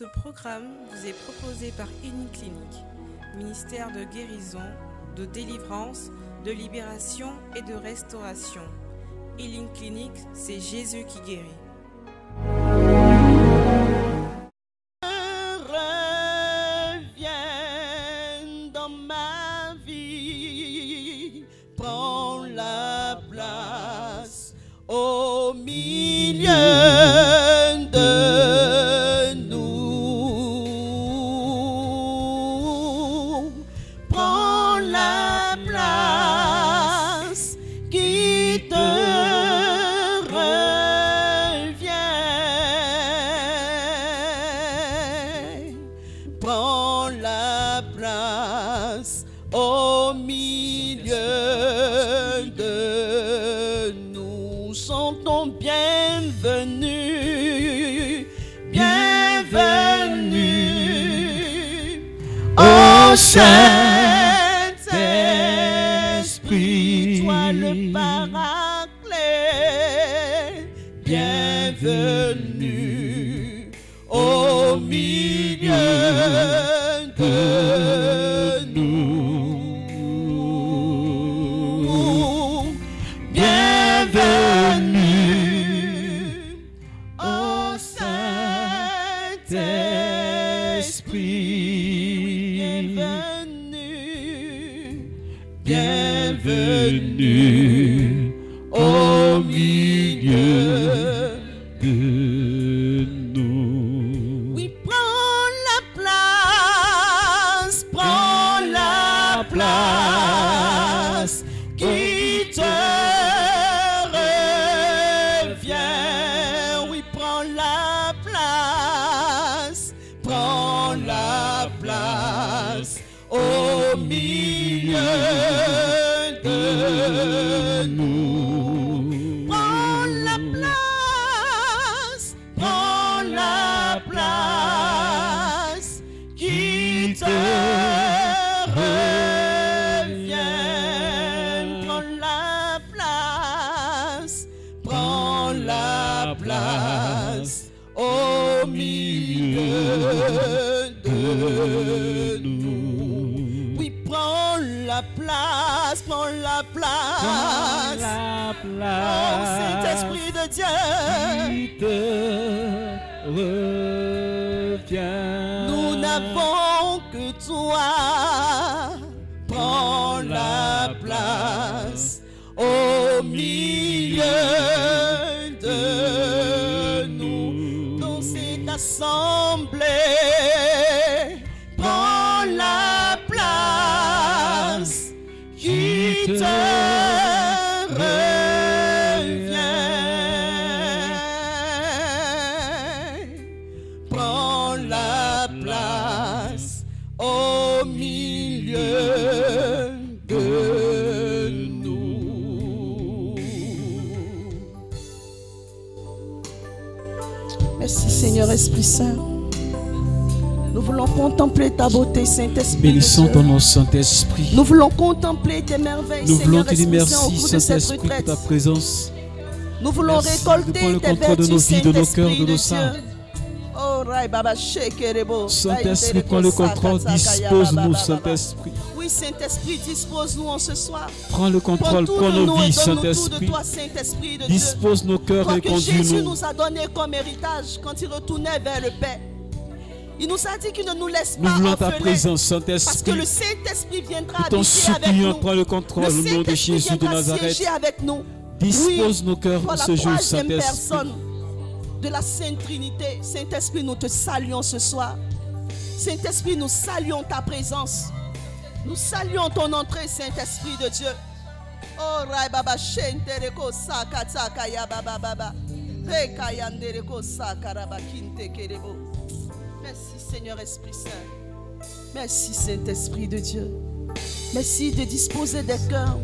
Ce programme vous est proposé par Clinique, ministère de guérison, de délivrance, de libération et de restauration. Healing Clinic, c'est Jésus qui guérit. Saint-Esprit. Bénissons ton nom, Saint-Esprit. Nous voulons contempler tes merveilles, Nous voulons te dire merci, Saint-Esprit, pour ta présence. Nous voulons Merci récolter le tes contrôle de vertus, nos vies, de nos cœurs, de nos sangs. Oh. Saint-Esprit, prends le contrôle. Dispose-nous, Saint-Esprit. Oui, Saint-Esprit, dispose-nous en ce soir. Prends le contrôle, prends nos vies, Saint-Esprit. Dispose nos cœurs et que Jésus conduis-nous. nous a donné comme héritage quand il retournait vers le Père. Il nous a dit qu'il ne nous laisse Nous pas voulons ta Parce que le Saint-Esprit viendra habiter avec nous. prends le contrôle Le au nom de Jésus de Nazareth. avec nous. Dispose Oui, nos cœurs la ce jour, Saint-Esprit. personne de la Sainte Trinité. Saint-Esprit, nous te saluons ce soir. Saint-Esprit, nous saluons ta présence. Nous saluons ton entrée, Saint-Esprit de Dieu. Oh, Rai Baba Shentereko Ya Baba Baba. Sakaraba Kinte Kerebo. Merci, Seigneur Esprit Saint. Merci, Saint-Esprit de Dieu. Merci de disposer des cœurs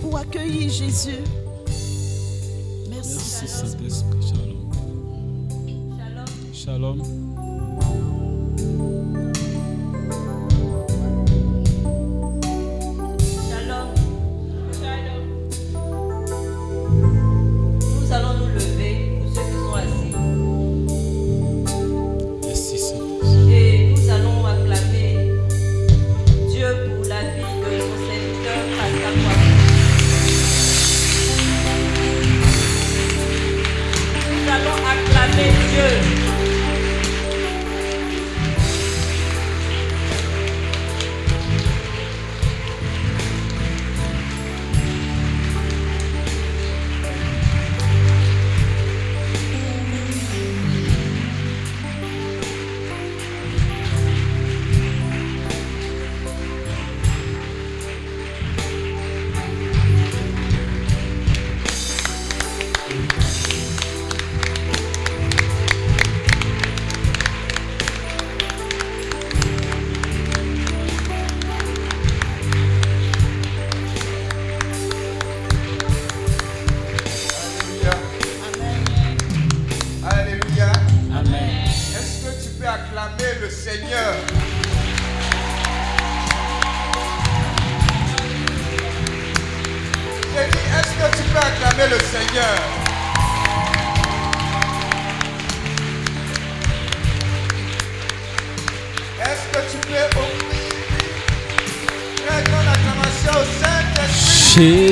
pour accueillir Jésus. Merci, Merci. Saint-Esprit. Shalom. Shalom.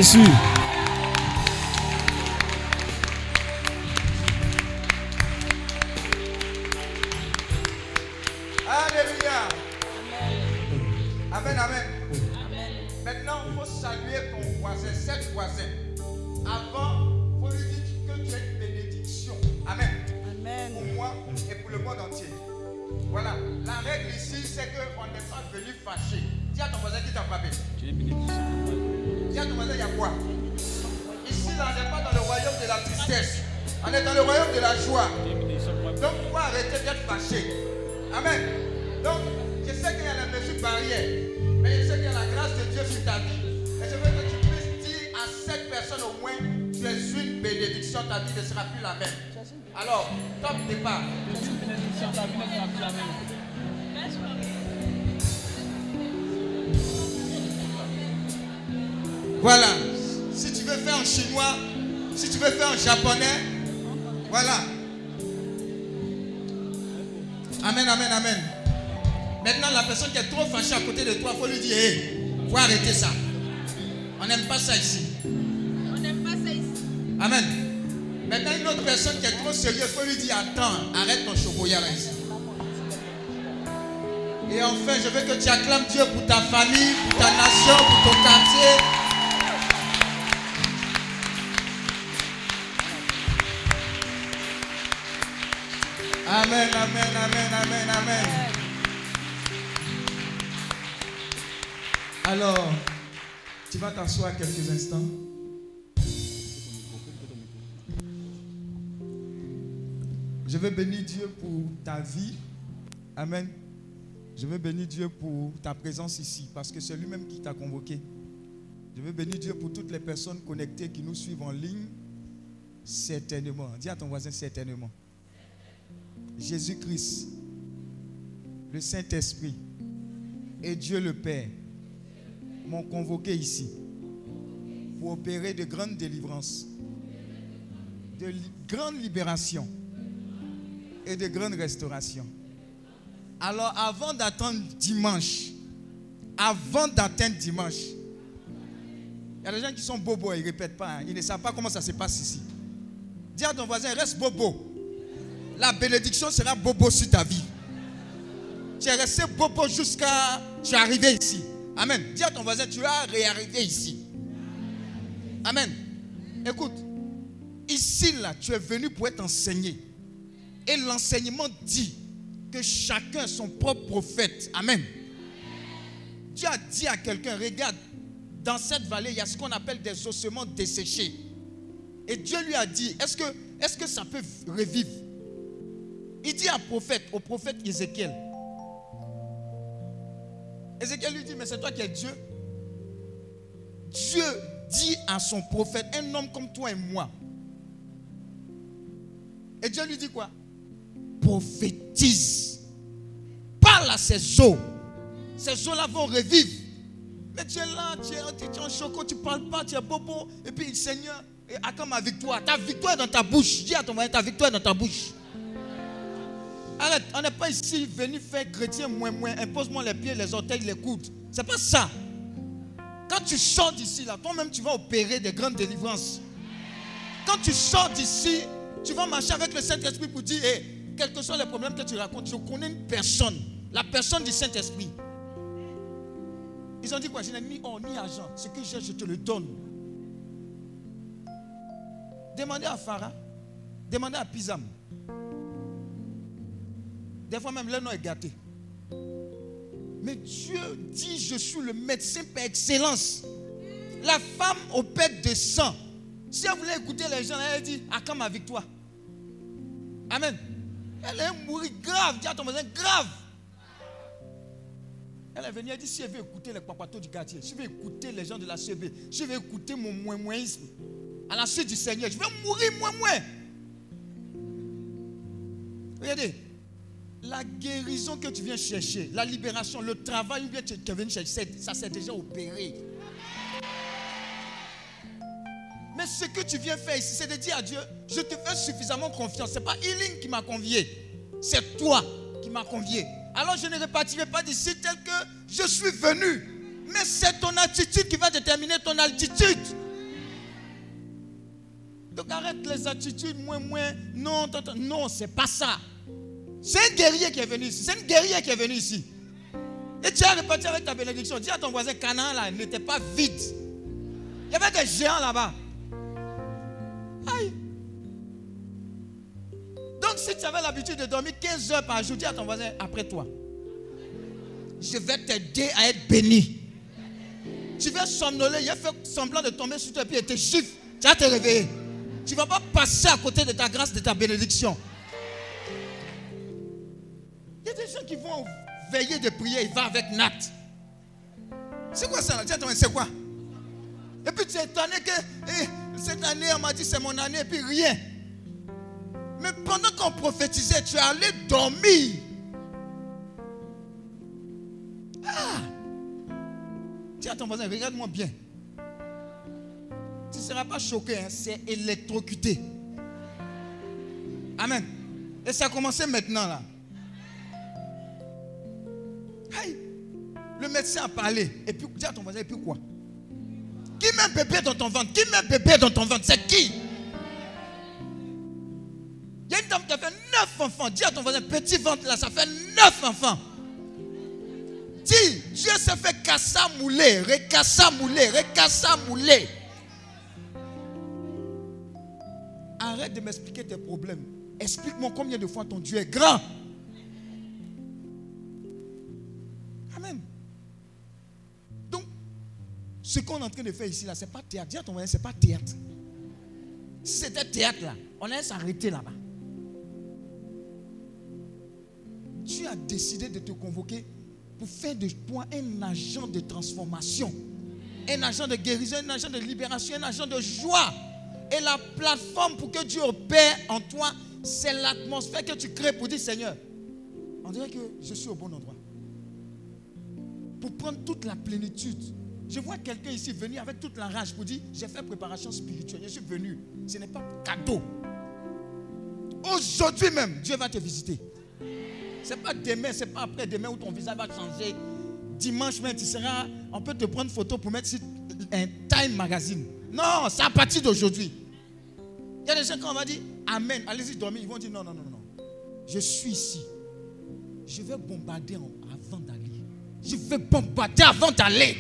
Saint-Esprit Si tu veux faire en chinois, si tu veux faire en japonais, voilà. Amen, amen, amen. Maintenant, la personne qui est trop fâchée à côté de toi, il faut lui dire, hé, faut arrêter ça. On n'aime pas ça ici. On n'aime pas ça ici. Amen. Maintenant, une autre personne qui est trop sérieuse, il faut lui dire, attends, arrête ton chocolat ici. Et enfin, je veux que tu acclames Dieu pour ta famille, pour ta nation, pour ton quartier. Amen, amen, amen, amen, amen. Alors, tu vas t'asseoir quelques instants. Je veux bénir Dieu pour ta vie. Amen. Je veux bénir Dieu pour ta présence ici parce que c'est lui-même qui t'a convoqué. Je veux bénir Dieu pour toutes les personnes connectées qui nous suivent en ligne. Certainement. Dis à ton voisin certainement. Jésus-Christ, le Saint-Esprit et Dieu le Père m'ont convoqué ici pour opérer de grandes délivrances, de grandes libérations et de grandes restaurations. Alors avant d'attendre dimanche, avant d'attendre dimanche, il y a des gens qui sont bobos, ils ne répètent pas, hein. ils ne savent pas comment ça se passe ici. Dis à ton voisin, reste bobo. La bénédiction sera bobo sur ta vie. Tu es resté bobo jusqu'à. Tu es arrivé ici. Amen. Dis à ton voisin, tu vas réarriver ici. Amen. Écoute, ici, là, tu es venu pour être enseigné. Et l'enseignement dit que chacun son propre prophète. Amen. Dieu a dit à quelqu'un, regarde, dans cette vallée, il y a ce qu'on appelle des ossements desséchés. Et Dieu lui a dit, est-ce que, est que ça peut revivre? Il dit à prophète, au prophète Ézéchiel. Ézéchiel lui dit, mais c'est toi qui es Dieu. Dieu dit à son prophète, un homme comme toi et moi. Et Dieu lui dit quoi? Prophétise. Parle à ces eaux. Ces eaux-là vont revivre. Mais tu es là, tu es, tu es en choco, tu ne parles pas, tu es bobo. Et puis, Seigneur, attends ma victoire. Ta victoire est dans ta bouche. Dis à ton voisin, ta victoire est dans ta bouche. Arrête, on n'est pas ici venu faire chrétien moins moins. Impose-moi les pieds, les orteils, les coudes. C'est pas ça. Quand tu sors d'ici, là, toi-même, tu vas opérer des grandes délivrances. Quand tu sors d'ici, tu vas marcher avec le Saint-Esprit pour dire, hé, quels que soient les problèmes que tu racontes, je connais une personne, la personne du Saint-Esprit. Ils ont dit quoi? Je n'ai ni or ni argent. Ce que j'ai, je te le donne. Demandez à Farah. Demandez à Pisam. Des fois même, leur nom est gâté. Mais Dieu dit, je suis le médecin par excellence. La femme au pète de sang. Si elle voulait écouter les gens, elle dit, à quand ma victoire Amen. Elle est mourir grave. Dis à ton voisin, grave. Elle est venue, elle dit, si elle veut écouter les papatos du quartier, si je veux écouter les gens de la CB, si je veux écouter mon moins-moinisme, à la suite du Seigneur, je vais mourir moins-moins. Regardez, la guérison que tu viens chercher, la libération, le travail que tu viens chercher, ça s'est déjà opéré. Mais ce que tu viens faire ici, c'est de dire à Dieu, je te fais suffisamment confiance. Ce n'est pas Healing qui m'a convié, c'est toi qui m'as convié. Alors je ne repartirai pas d'ici tel que je suis venu. Mais c'est ton attitude qui va déterminer ton altitude. Donc arrête les attitudes, moins, moins. Non, non, non, c'est pas ça. C'est un guerrier qui est venu ici. C'est une guerrier qui est venu ici. Et tu as reparti avec ta bénédiction. Dis à ton voisin, Canaan là, n'était pas vide. Il y avait des géants là-bas. Aïe. Donc si tu avais l'habitude de dormir 15 heures par jour, dis à ton voisin, après toi, je vais t'aider à être béni. Tu vas somnoler, il a fait semblant de tomber sur toi et puis te chiffre. Tu vas te réveiller. Tu ne vas pas passer à côté de ta grâce, de ta bénédiction. Il y a des gens qui vont veiller de prier, ils vont avec Nat. C'est quoi ça c'est quoi? Et puis tu es étonné que eh, cette année, on m'a dit c'est mon année, et puis rien. Mais pendant qu'on prophétisait, tu es allé dormir. Ah Dis à ton voisin, regarde-moi bien. Tu ne seras pas choqué, hein, c'est électrocuté. Amen. Et ça a commencé maintenant là. Le médecin a parlé. Et puis, dis à ton voisin, et puis quoi? Qui met un bébé dans ton ventre? Qui met un bébé dans ton ventre? C'est qui? Il y a une dame qui a fait neuf enfants. Dis à ton voisin, petit ventre là, ça fait neuf enfants. Dis, Dieu s'est fait cassa mouler, recassa mouler, recassa mouler. Arrête de m'expliquer tes problèmes. Explique-moi combien de fois ton Dieu est grand. Ce qu'on est en train de faire ici, là, ce n'est pas théâtre. Dis à ton voisin, ce n'est pas théâtre. Si c'était théâtre, là, on allait s'arrêter là-bas. Tu as décidé de te convoquer pour faire de toi un agent de transformation, un agent de guérison, un agent de libération, un agent de joie. Et la plateforme pour que Dieu opère en toi, c'est l'atmosphère que tu crées pour dire Seigneur, on dirait que je suis au bon endroit. Pour prendre toute la plénitude. Je vois quelqu'un ici venir avec toute la rage pour dire J'ai fait préparation spirituelle, je suis venu. Ce n'est pas cadeau. Aujourd'hui même, Dieu va te visiter. Ce n'est pas demain, ce n'est pas après-demain où ton visage va changer. Dimanche même, tu seras. On peut te prendre photo pour mettre un Time Magazine. Non, c'est à partir d'aujourd'hui. Il y a des gens qui on va dire Amen, allez-y dormir. Ils vont dire non, non, non, non. Je suis ici. Je vais bombarder avant d'aller. Je vais bombarder avant d'aller.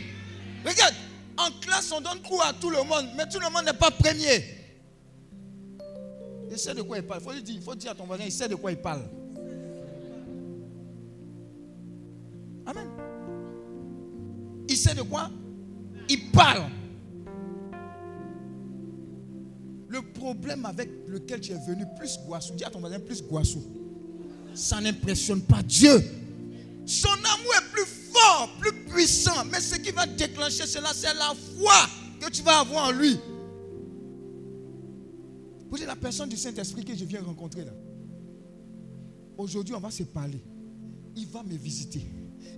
Regarde, en classe, on donne coup à tout le monde, mais tout le monde n'est pas premier. Il sait de quoi il parle. Il faut, dire, il faut dire à ton voisin, il sait de quoi il parle. Amen. Il sait de quoi Il parle. Le problème avec lequel tu es venu, plus Guassou, dis à ton voisin, plus Guassou, ça n'impressionne pas Dieu. Son amour est plus plus puissant. Mais ce qui va déclencher cela, c'est la foi que tu vas avoir en lui. Vous êtes la personne du Saint-Esprit que je viens rencontrer là. Aujourd'hui, on va se parler. Il va me visiter.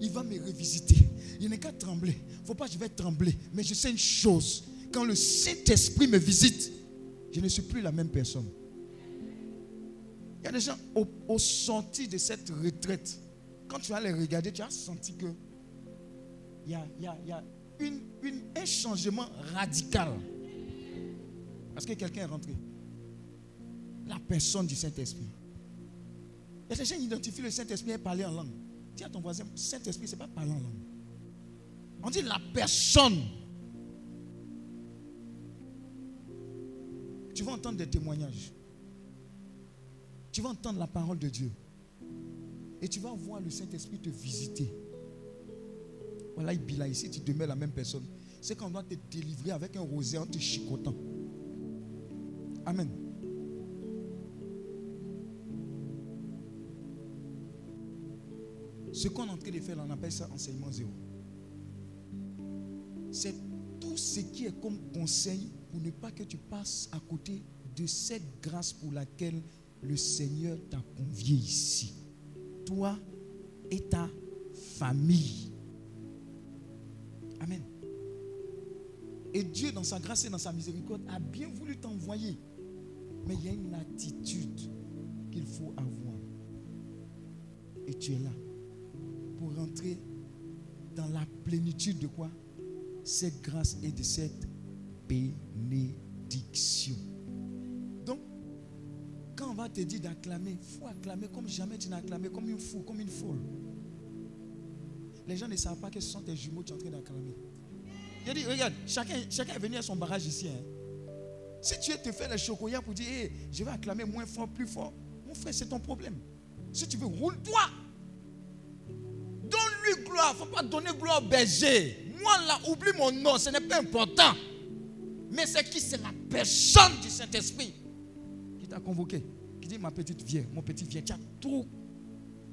Il va me revisiter. Il n'est qu'à trembler. Il ne faut pas que je vais trembler. Mais je sais une chose. Quand le Saint-Esprit me visite, je ne suis plus la même personne. Il y a des gens au, sorti de cette retraite. Quand tu vas les regarder, tu as senti que il y a, un changement radical. Parce que quelqu'un est rentré. La personne du Saint-Esprit. Y a des gens identifient le Saint-Esprit et parler en langue. Dis à ton voisin, Saint-Esprit, ce n'est pas parler en langue. On dit la personne tu vas entendre des témoignages. Tu vas entendre la parole de Dieu. Et tu vas voir le Saint-Esprit te visiter. Voilà, il là ici, tu demeures la même personne. C'est qu'on doit te délivrer avec un rosé en te chicotant. Amen. Ce qu'on est en train de faire, on appelle ça enseignement zéro. C'est tout ce qui est comme conseil pour ne pas que tu passes à côté de cette grâce pour laquelle le Seigneur t'a convié ici. toi et ta famille. Et Dieu, dans sa grâce et dans sa miséricorde, a bien voulu t'envoyer. Mais il y a une attitude qu'il faut avoir. Et tu es là pour rentrer dans la plénitude de quoi? Cette grâce et de cette bénédiction. Donc, quand on va te dire d'acclamer, il faut acclamer comme jamais tu n'as acclamé, comme une fou, comme une folle. Les gens ne savent pas que ce sont tes jumeaux que tu es en train d'acclamer. Je dis, regarde, chacun, chacun est venu à son barrage ici. hein. Si tu te fais le chocolat pour dire, je vais acclamer moins fort, plus fort, mon frère, c'est ton problème. Si tu veux, roule-toi. Donne-lui gloire. Il ne faut pas donner gloire au berger. Moi, là, oublie mon nom, ce n'est pas important. Mais c'est qui? C'est la personne du Saint-Esprit qui t'a convoqué? Qui dit, ma petite vieille, mon petit vieille, tu as trop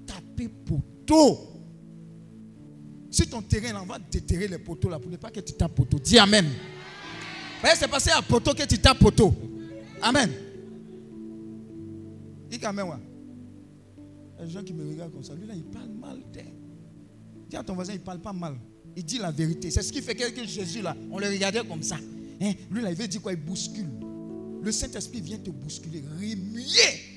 tapé poteau. Si ton terrain, là, on va déterrer les poteaux là pour ne pas que tu tapes poteau. Dis Amen. Voyez, c'est passé à poteau que tu tapes poteau. Amen. Dis Amen, ouais. Il y a des gens qui me regardent comme ça. Lui là, il parle mal. Dis à ton voisin, il ne parle pas mal. Il dit la vérité. C'est ce qui fait que que Jésus là, on le regardait comme ça. Hein? Lui là, il veut dire quoi? Il bouscule. Le Saint-Esprit vient te bousculer, remuer.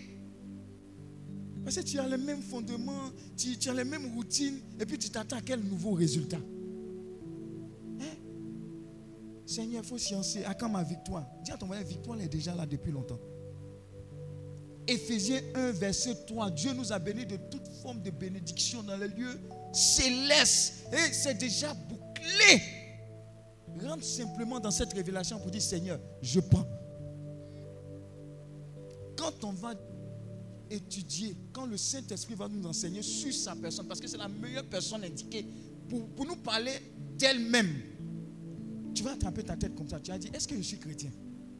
Parce que tu as les mêmes fondements, tu, as les mêmes routines, et puis tu t'attends à quel nouveau résultat? Hein? Seigneur, il faut sciencer. À quand ma victoire Dis à ton voisin, victoire elle est déjà là depuis longtemps. Éphésiens 1, verset 3. Dieu nous a bénis de toute forme de bénédiction dans les lieux célestes. Et c'est déjà bouclé. Rentre simplement dans cette révélation pour dire Seigneur, je prends. Quand on va étudier, quand le Saint-Esprit va nous enseigner sur sa personne, parce que c'est la meilleure personne indiquée pour, pour nous parler d'elle-même. Tu vas attraper ta tête comme ça. Tu as dit, est-ce que je suis chrétien?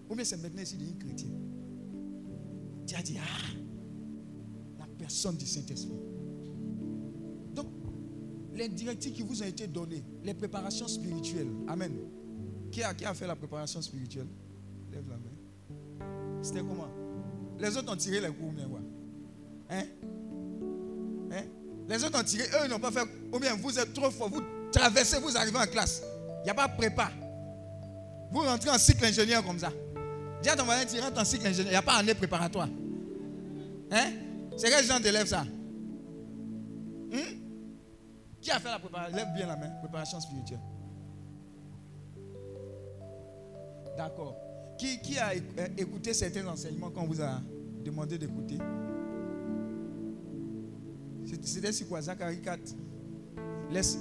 Ou bien c'est maintenant ici devenu chrétien Tu as dit, ah, la personne du Saint-Esprit. Donc, les directives qui vous ont été données, les préparations spirituelles. Amen. Qui a, qui a fait la préparation spirituelle? Lève la main. C'était comment? Les autres ont tiré les coups, mais ouais. Hein? Hein? Les autres ont tiré, eux n'ont pas fait. Ou bien vous êtes trop fort, vous traversez, vous arrivez en classe. Il n'y a pas de prépa. Vous rentrez en cycle ingénieur comme ça. Dis à ton voisin, tu rentres en cycle ingénieur. Il n'y a pas année préparatoire. Hein? C'est quel genre d'élève ça? Hein? Qui a fait la préparation Lève bien la main. Préparation spirituelle. D'accord. Qui, qui a éc- écouté certains enseignements qu'on vous a demandé d'écouter? C'était sur quoi Zacharie 4. Laisse,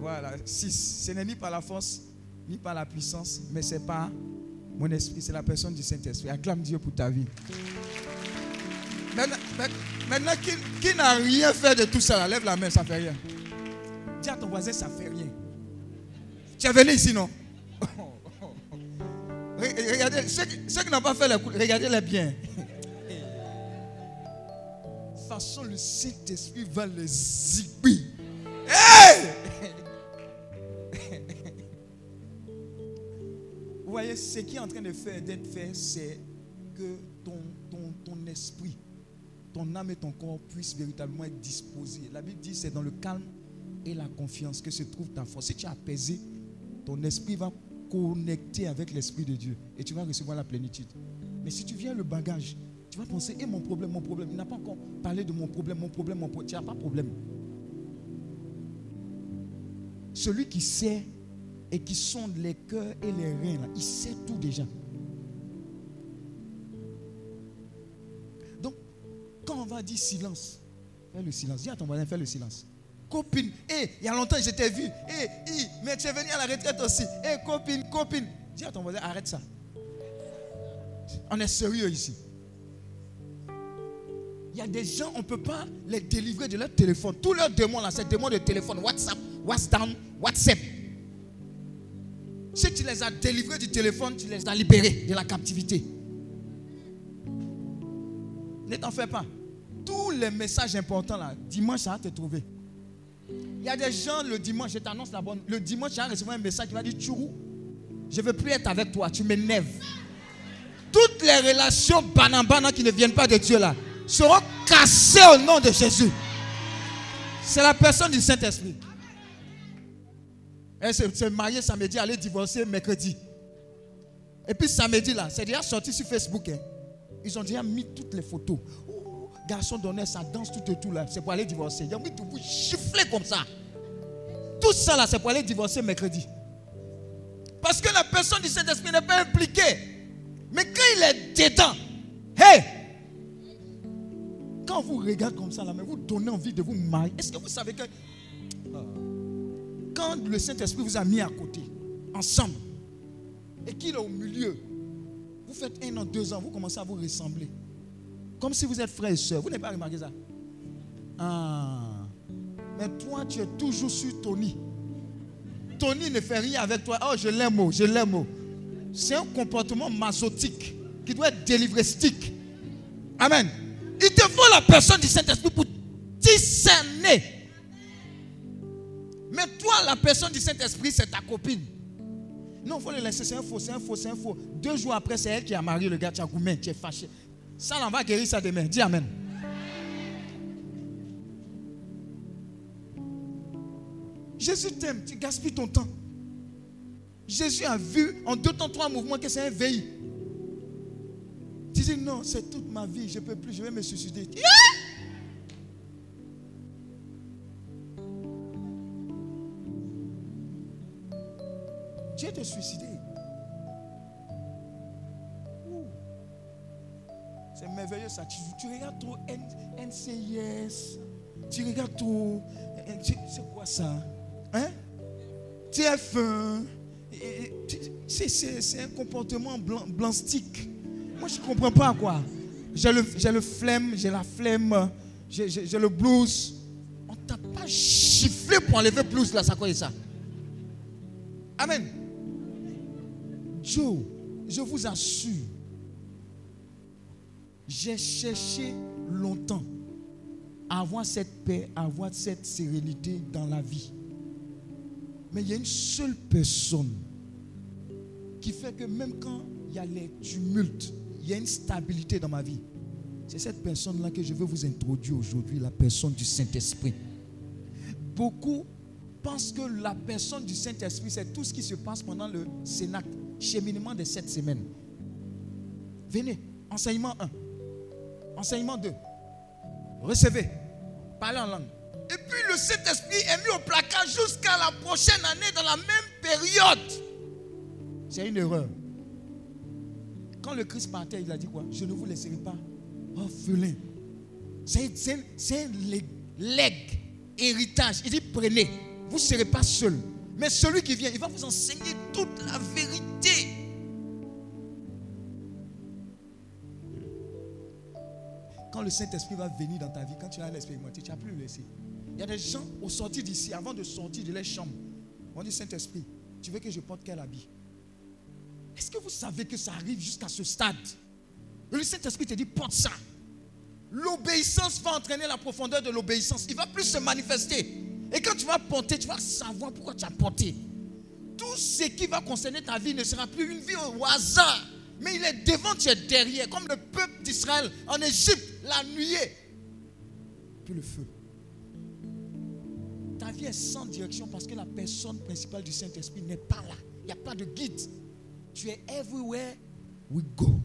voilà, 6. Ce n'est ni par la force, ni par la puissance, mais c'est par mon esprit, c'est la personne du Saint-Esprit. Acclame Dieu pour ta vie. Maintenant, qui, n'a rien fait de tout ça? Lève la main, ça fait rien. Dis à ton voisin, ça fait rien. Tu es venu ici, non? Re- Regardez, ceux, qui- ceux qui n'ont pas fait la couleur, regardez-les bien. Le Saint-Esprit va les zigouiller. Hey! Vous voyez, ce qui est en train de faire, d'être fait, c'est que ton, ton, ton esprit, ton âme et ton corps puissent véritablement être disposés. La Bible dit c'est dans le calme et la confiance que se trouve ta force. Si tu es apaisé, ton esprit va connecter avec l'esprit de Dieu et tu vas recevoir la plénitude. Mais si tu viens le bagage, tu vas penser, et mon problème, mon problème. Il n'a pas encore parlé de mon problème, mon problème, mon problème. Tu n'as pas de problème. Celui qui sait et qui sonde les cœurs et les reins, il sait tout déjà. Donc, quand on va dire silence, fais le silence. Dis à ton voisin, fais le silence. Copine, hé, il y a longtemps, je t'ai vu. Hé, hi, mais tu es venu à la retraite aussi. Hé, copine, copine. Dis à ton voisin, arrête ça. On est sérieux ici. Il y a des gens, on ne peut pas les délivrer de leur téléphone. Tous leurs demandes, là, c'est demandes de téléphone, WhatsApp, WhatsApp, WhatsApp. Si tu les as délivrés du téléphone, tu les as libérés de la captivité. Ne t'en fais pas. Tous les messages importants, là, dimanche, ça va te trouver. Il y a des gens, le dimanche, je t'annonce la bonne. Le dimanche, tu vas recevoir un message qui va dire Tchourou, je ne veux plus être avec toi, tu m'énerves. Toutes les relations banambana qui ne viennent pas de Dieu là seront cassées au nom de Jésus. C'est la personne du Saint-Esprit. Elle s'est mariée samedi, elle est divorcée mercredi. Et puis samedi là, c'est déjà sorti sur Facebook. hein. Ils ont déjà mis toutes les photos. Garçon d'honneur, ça danse tout et tout là. C'est pour aller divorcer. Ils ont mis tout vous chiffler comme ça. Tout ça là, c'est pour aller divorcer mercredi. Parce que la personne du Saint-Esprit n'est pas impliquée. Mais quand il est dedans, hey! Quand vous regarde comme ça là, mais vous donnez envie de vous marier. Est-ce que vous savez que Ah. quand le Saint-Esprit vous a mis à côté, ensemble, et qu'il est au milieu, vous faites un an, deux ans, vous commencez à vous ressembler. Comme si vous êtes frère et soeur. Vous n'avez pas remarqué ça? Ah. Mais toi, tu es toujours sur Tony. Tony ne fait rien avec toi. Oh, je l'aime, oh, je l'aime. oh. C'est un comportement masotique qui doit être délivrestique. Amen. Il te faut la personne du Saint-Esprit pour discerner. Mais toi, la personne du Saint-Esprit, c'est ta copine. Non, il faut le laisser. C'est un faux, c'est un faux, c'est un faux. Deux jours après, c'est elle qui a marié le gars. Tu as gourmet, tu es fâché. Ça, on va guérir ça demain. Dis Amen. Jésus t'aime, tu gaspilles ton temps. Jésus a vu en deux temps, trois mouvements que c'est un veille. Tu dis non, c'est toute ma vie, je ne peux plus, je vais me suicider. Yeah! Tu vas te suicider. Ouh. C'est merveilleux ça. Tu, tu regardes trop NCIS. Tu regardes trop. C'est quoi ça? Hein? TF1. Et- et- tu- C'est un comportement blanc. Moi, je ne comprends pas quoi. J'ai le, le flemme, j'ai la flemme, j'ai le blues. On t'a pas chifflé pour enlever le blues là, ça quoi est ça? Amen. Joe, je vous assure, j'ai cherché longtemps à avoir cette paix, à avoir cette sérénité dans la vie. Mais il y a une seule personne qui fait que même quand il y a les tumultes, il y a une stabilité dans ma vie. C'est cette personne-là que je veux vous introduire aujourd'hui, la personne du Saint-Esprit. Beaucoup pensent que la personne du Saint-Esprit, c'est tout ce qui se passe pendant le Cénacle, cheminement de sept semaines. Venez, enseignement 1, enseignement 2, recevez, parlez en langue. Et puis le Saint-Esprit est mis au placard jusqu'à la prochaine année dans la même période. C'est une erreur. Quand le Christ partait, il a dit quoi? Je ne vous laisserai pas orphelin. C'est c'est- c'est un leg, leg, héritage. Il dit prenez, vous ne serez pas seul. Mais celui qui vient, il va vous enseigner toute la vérité. Quand le Saint-Esprit va venir dans ta vie, quand tu vas l'expérimenter, tu n'as plus le laisser. Il y a des gens au sortir d'ici, avant de sortir de leur chambre, on dit Saint-Esprit, tu veux que je porte quel habit? Est-ce que vous savez que ça arrive jusqu'à ce stade? Le Saint-Esprit te dit porte ça. L'obéissance va entraîner la profondeur de l'obéissance. Il va plus se manifester. Et quand tu vas porter, tu vas savoir pourquoi tu as porté. Tout ce qui va concerner ta vie ne sera plus une vie au hasard. Mais il est devant, tu es derrière. Comme le peuple d'Israël en Égypte, la nuée. Puis le feu. Ta vie est sans direction parce que la personne principale du Saint-Esprit n'est pas là. Il n'y a pas de guide. Tu es everywhere we go.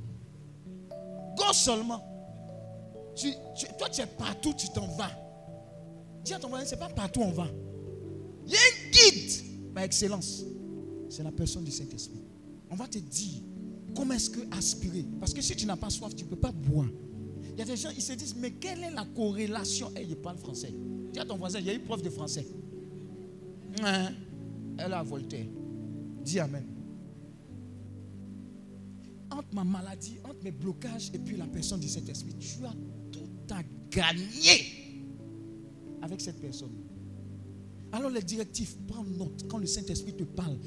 Go seulement. Toi, tu es partout, tu t'en vas. Dis à ton voisin, c'est pas partout on va. Il y a un guide par excellence. C'est la personne du Saint-Esprit. On va te dire comment est-ce que aspirer. Parce que si tu n'as pas soif, tu ne peux pas boire. Il y a des gens, ils se disent, mais quelle est la corrélation? Eh, il parle français. Dis à ton voisin, il y a une prof de français. Hein? Elle a Voltaire. Dis Amen. Entre ma maladie, entre mes blocages et puis la personne du Saint-Esprit, tu as tout à gagner avec cette personne. Alors les directives, prends note quand le Saint-Esprit te parle.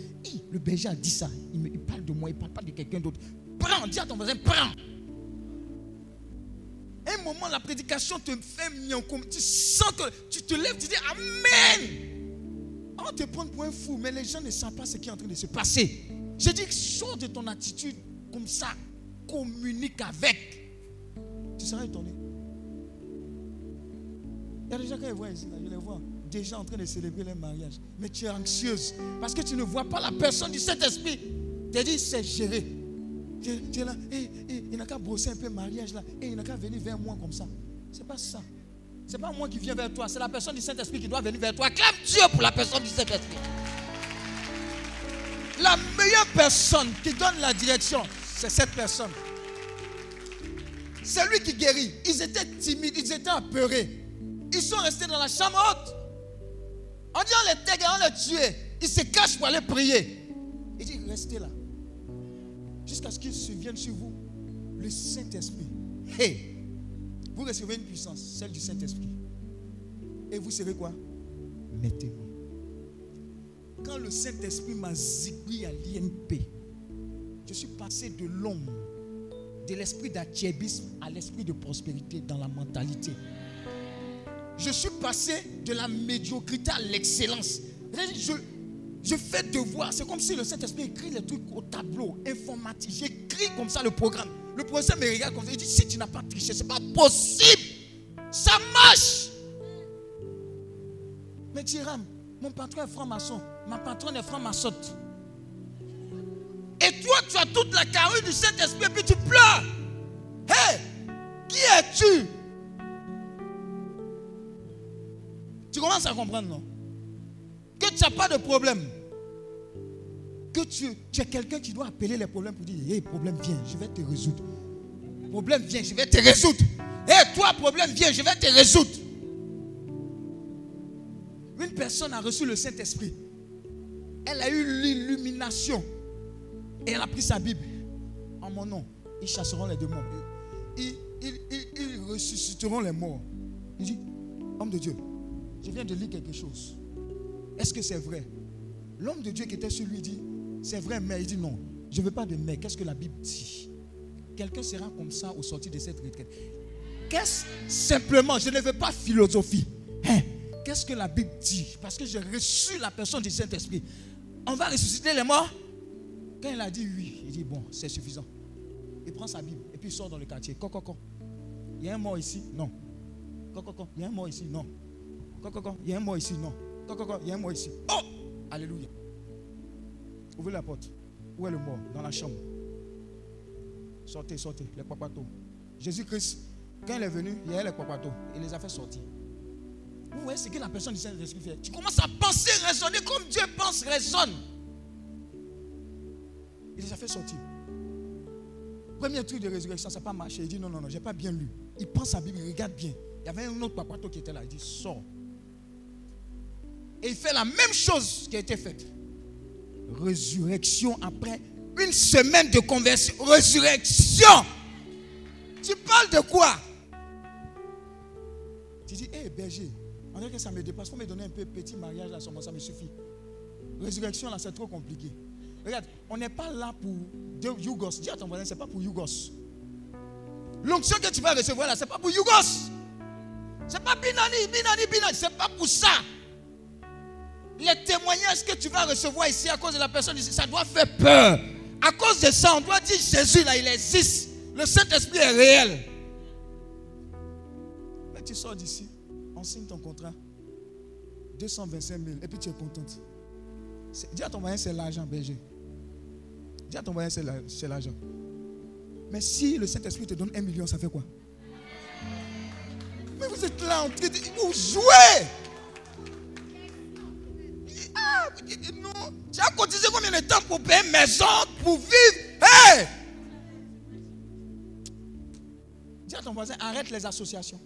Le berger a dit ça. Il, parle de moi, il parle pas de quelqu'un d'autre. Prends, dis à ton voisin, prends. Un moment, la prédication te fait comme Tu sens que tu te lèves, tu dis Amen. On te prend pour un fou, mais les gens ne savent pas ce qui est en train de se passer. Je dis, sors de ton attitude comme ça. Communique avec. Tu seras étonné. Il y a des gens qui voient ici, je les vois déjà en train de célébrer leur mariage. Mais tu es anxieuse parce que tu ne vois pas la personne du Saint-Esprit. Tu dit, c'est géré. Tu es- là, Eh, eh, il n'a qu'à brosser un peu le mariage là. Et il n'a qu'à venir vers moi comme ça. C'est pas ça. C'est pas moi qui viens vers toi, c'est la personne du Saint-Esprit qui doit venir vers toi. Acclame Dieu pour la personne du Saint-Esprit. La meilleure personne qui donne la direction, c'est cette personne. C'est lui qui guérit. Ils étaient timides, ils étaient apeurés. Ils sont restés dans la chambre haute. On dit on les tègue, on les tuait. Ils se cachent pour aller prier. Il dit restez là. Jusqu'à ce qu'il se vienne sur vous le Saint-Esprit. Hey, vous recevez une puissance, celle du Saint-Esprit. Et vous serez quoi? Témoins. Quand le Saint-Esprit m'a zigouillé à l'INP, je suis passé de l'homme, de l'esprit d'athiébisme à l'esprit de prospérité dans la mentalité. Je suis passé de la médiocrité à l'excellence. Je, je fais devoir. C'est comme si le Saint-Esprit écrit les trucs au tableau informatique. J'écris comme ça le programme. Le professeur me regarde comme ça. Il dit si tu n'as pas triché, c'est pas possible. Ça marche. Mais Tiram, mon patron est franc-maçon. Ma patronne est franc-maçonne. Et toi, tu as toute la carrure du Saint-Esprit et puis tu pleures. Hé, qui es-tu? Tu commences à comprendre, non? Que tu n'as pas de problème. Que tu, es quelqu'un qui doit appeler les problèmes pour dire Hé, problème, viens, je vais te résoudre. Problème, viens, je vais te résoudre. Hé, toi, problème, viens, je vais te résoudre. Une personne a reçu le Saint-Esprit. Elle a eu l'illumination. Et elle a pris sa Bible. En mon nom, ils chasseront les démons. Ils, ils- ressusciteront les morts. Il dit, homme de Dieu, je viens de lire quelque chose. Est-ce que c'est vrai? L'homme de Dieu qui était sur lui dit, c'est vrai, mais il dit non. Je ne veux pas de mais. Qu'est-ce que la Bible dit? Quelqu'un sera comme ça au sortir de cette retraite. Qu'est-ce? Simplement, je ne veux pas philosophie. Hein? Qu'est-ce que la Bible dit? Parce que j'ai reçu la personne du Saint-Esprit. On va ressusciter les morts? Quand il a dit oui, il dit bon, c'est suffisant. Il prend sa Bible et puis il sort dans le quartier. Il y a un mort ici? Non. Coco. Il y a un mort ici? Non. Coco. Il y a un mort ici? Non. Coco. Il y a un mort ici? Oh Alléluia. Ouvrez la porte. Où est le mort? Dans la chambre. Sortez, sortez. Les papatos. Jésus-Christ, quand il est venu, il y avait les papatos. Il les a fait sortir. Vous voyez ce que la personne du Saint-Esprit fait? Tu commences à penser, raisonner comme Dieu pense, raisonne. Il les a fait sortir. Premier truc de résurrection, ça n'a pas marché. Il dit non, non, non, j'ai pas bien lu. Il prend sa Bible, il regarde bien. Il y avait un autre papato qui était là. Il dit sors. Et il fait la même chose qui a été faite. Résurrection après une semaine de conversion. Résurrection. Tu parles de quoi? Tu dis, hé berger, on dirait que ça me dépasse. Faut me donner un peu petit mariage là, ça me suffit. Résurrection là, c'est trop compliqué. Regarde, on n'est pas là pour Yougos. Dis à ton voisin, c'est pas pour Yougos. L'onction que tu vas recevoir là, c'est pas pour Yougos. C'est pas Binani, Binani, Binani. C'est pas pour ça. Les témoignages que tu vas recevoir ici à cause de la personne ici, ça doit faire peur. À cause de ça, on doit dire Jésus là, il existe. Le Saint-Esprit est réel. Mais tu sors d'ici, on signe ton contrat. 225 000 et puis tu es contente. Dis à ton voisin, c'est l'argent, berger. Dis à ton voisin, c'est la- c'est l'argent. Mais si le Saint-Esprit te donne un million, ça fait quoi? Mais vous êtes là en train de. Vous jouez Ah, non. Tu as cotisé combien de temps pour payer une maison, pour vivre? Hey Dis à ton voisin, arrête les associations.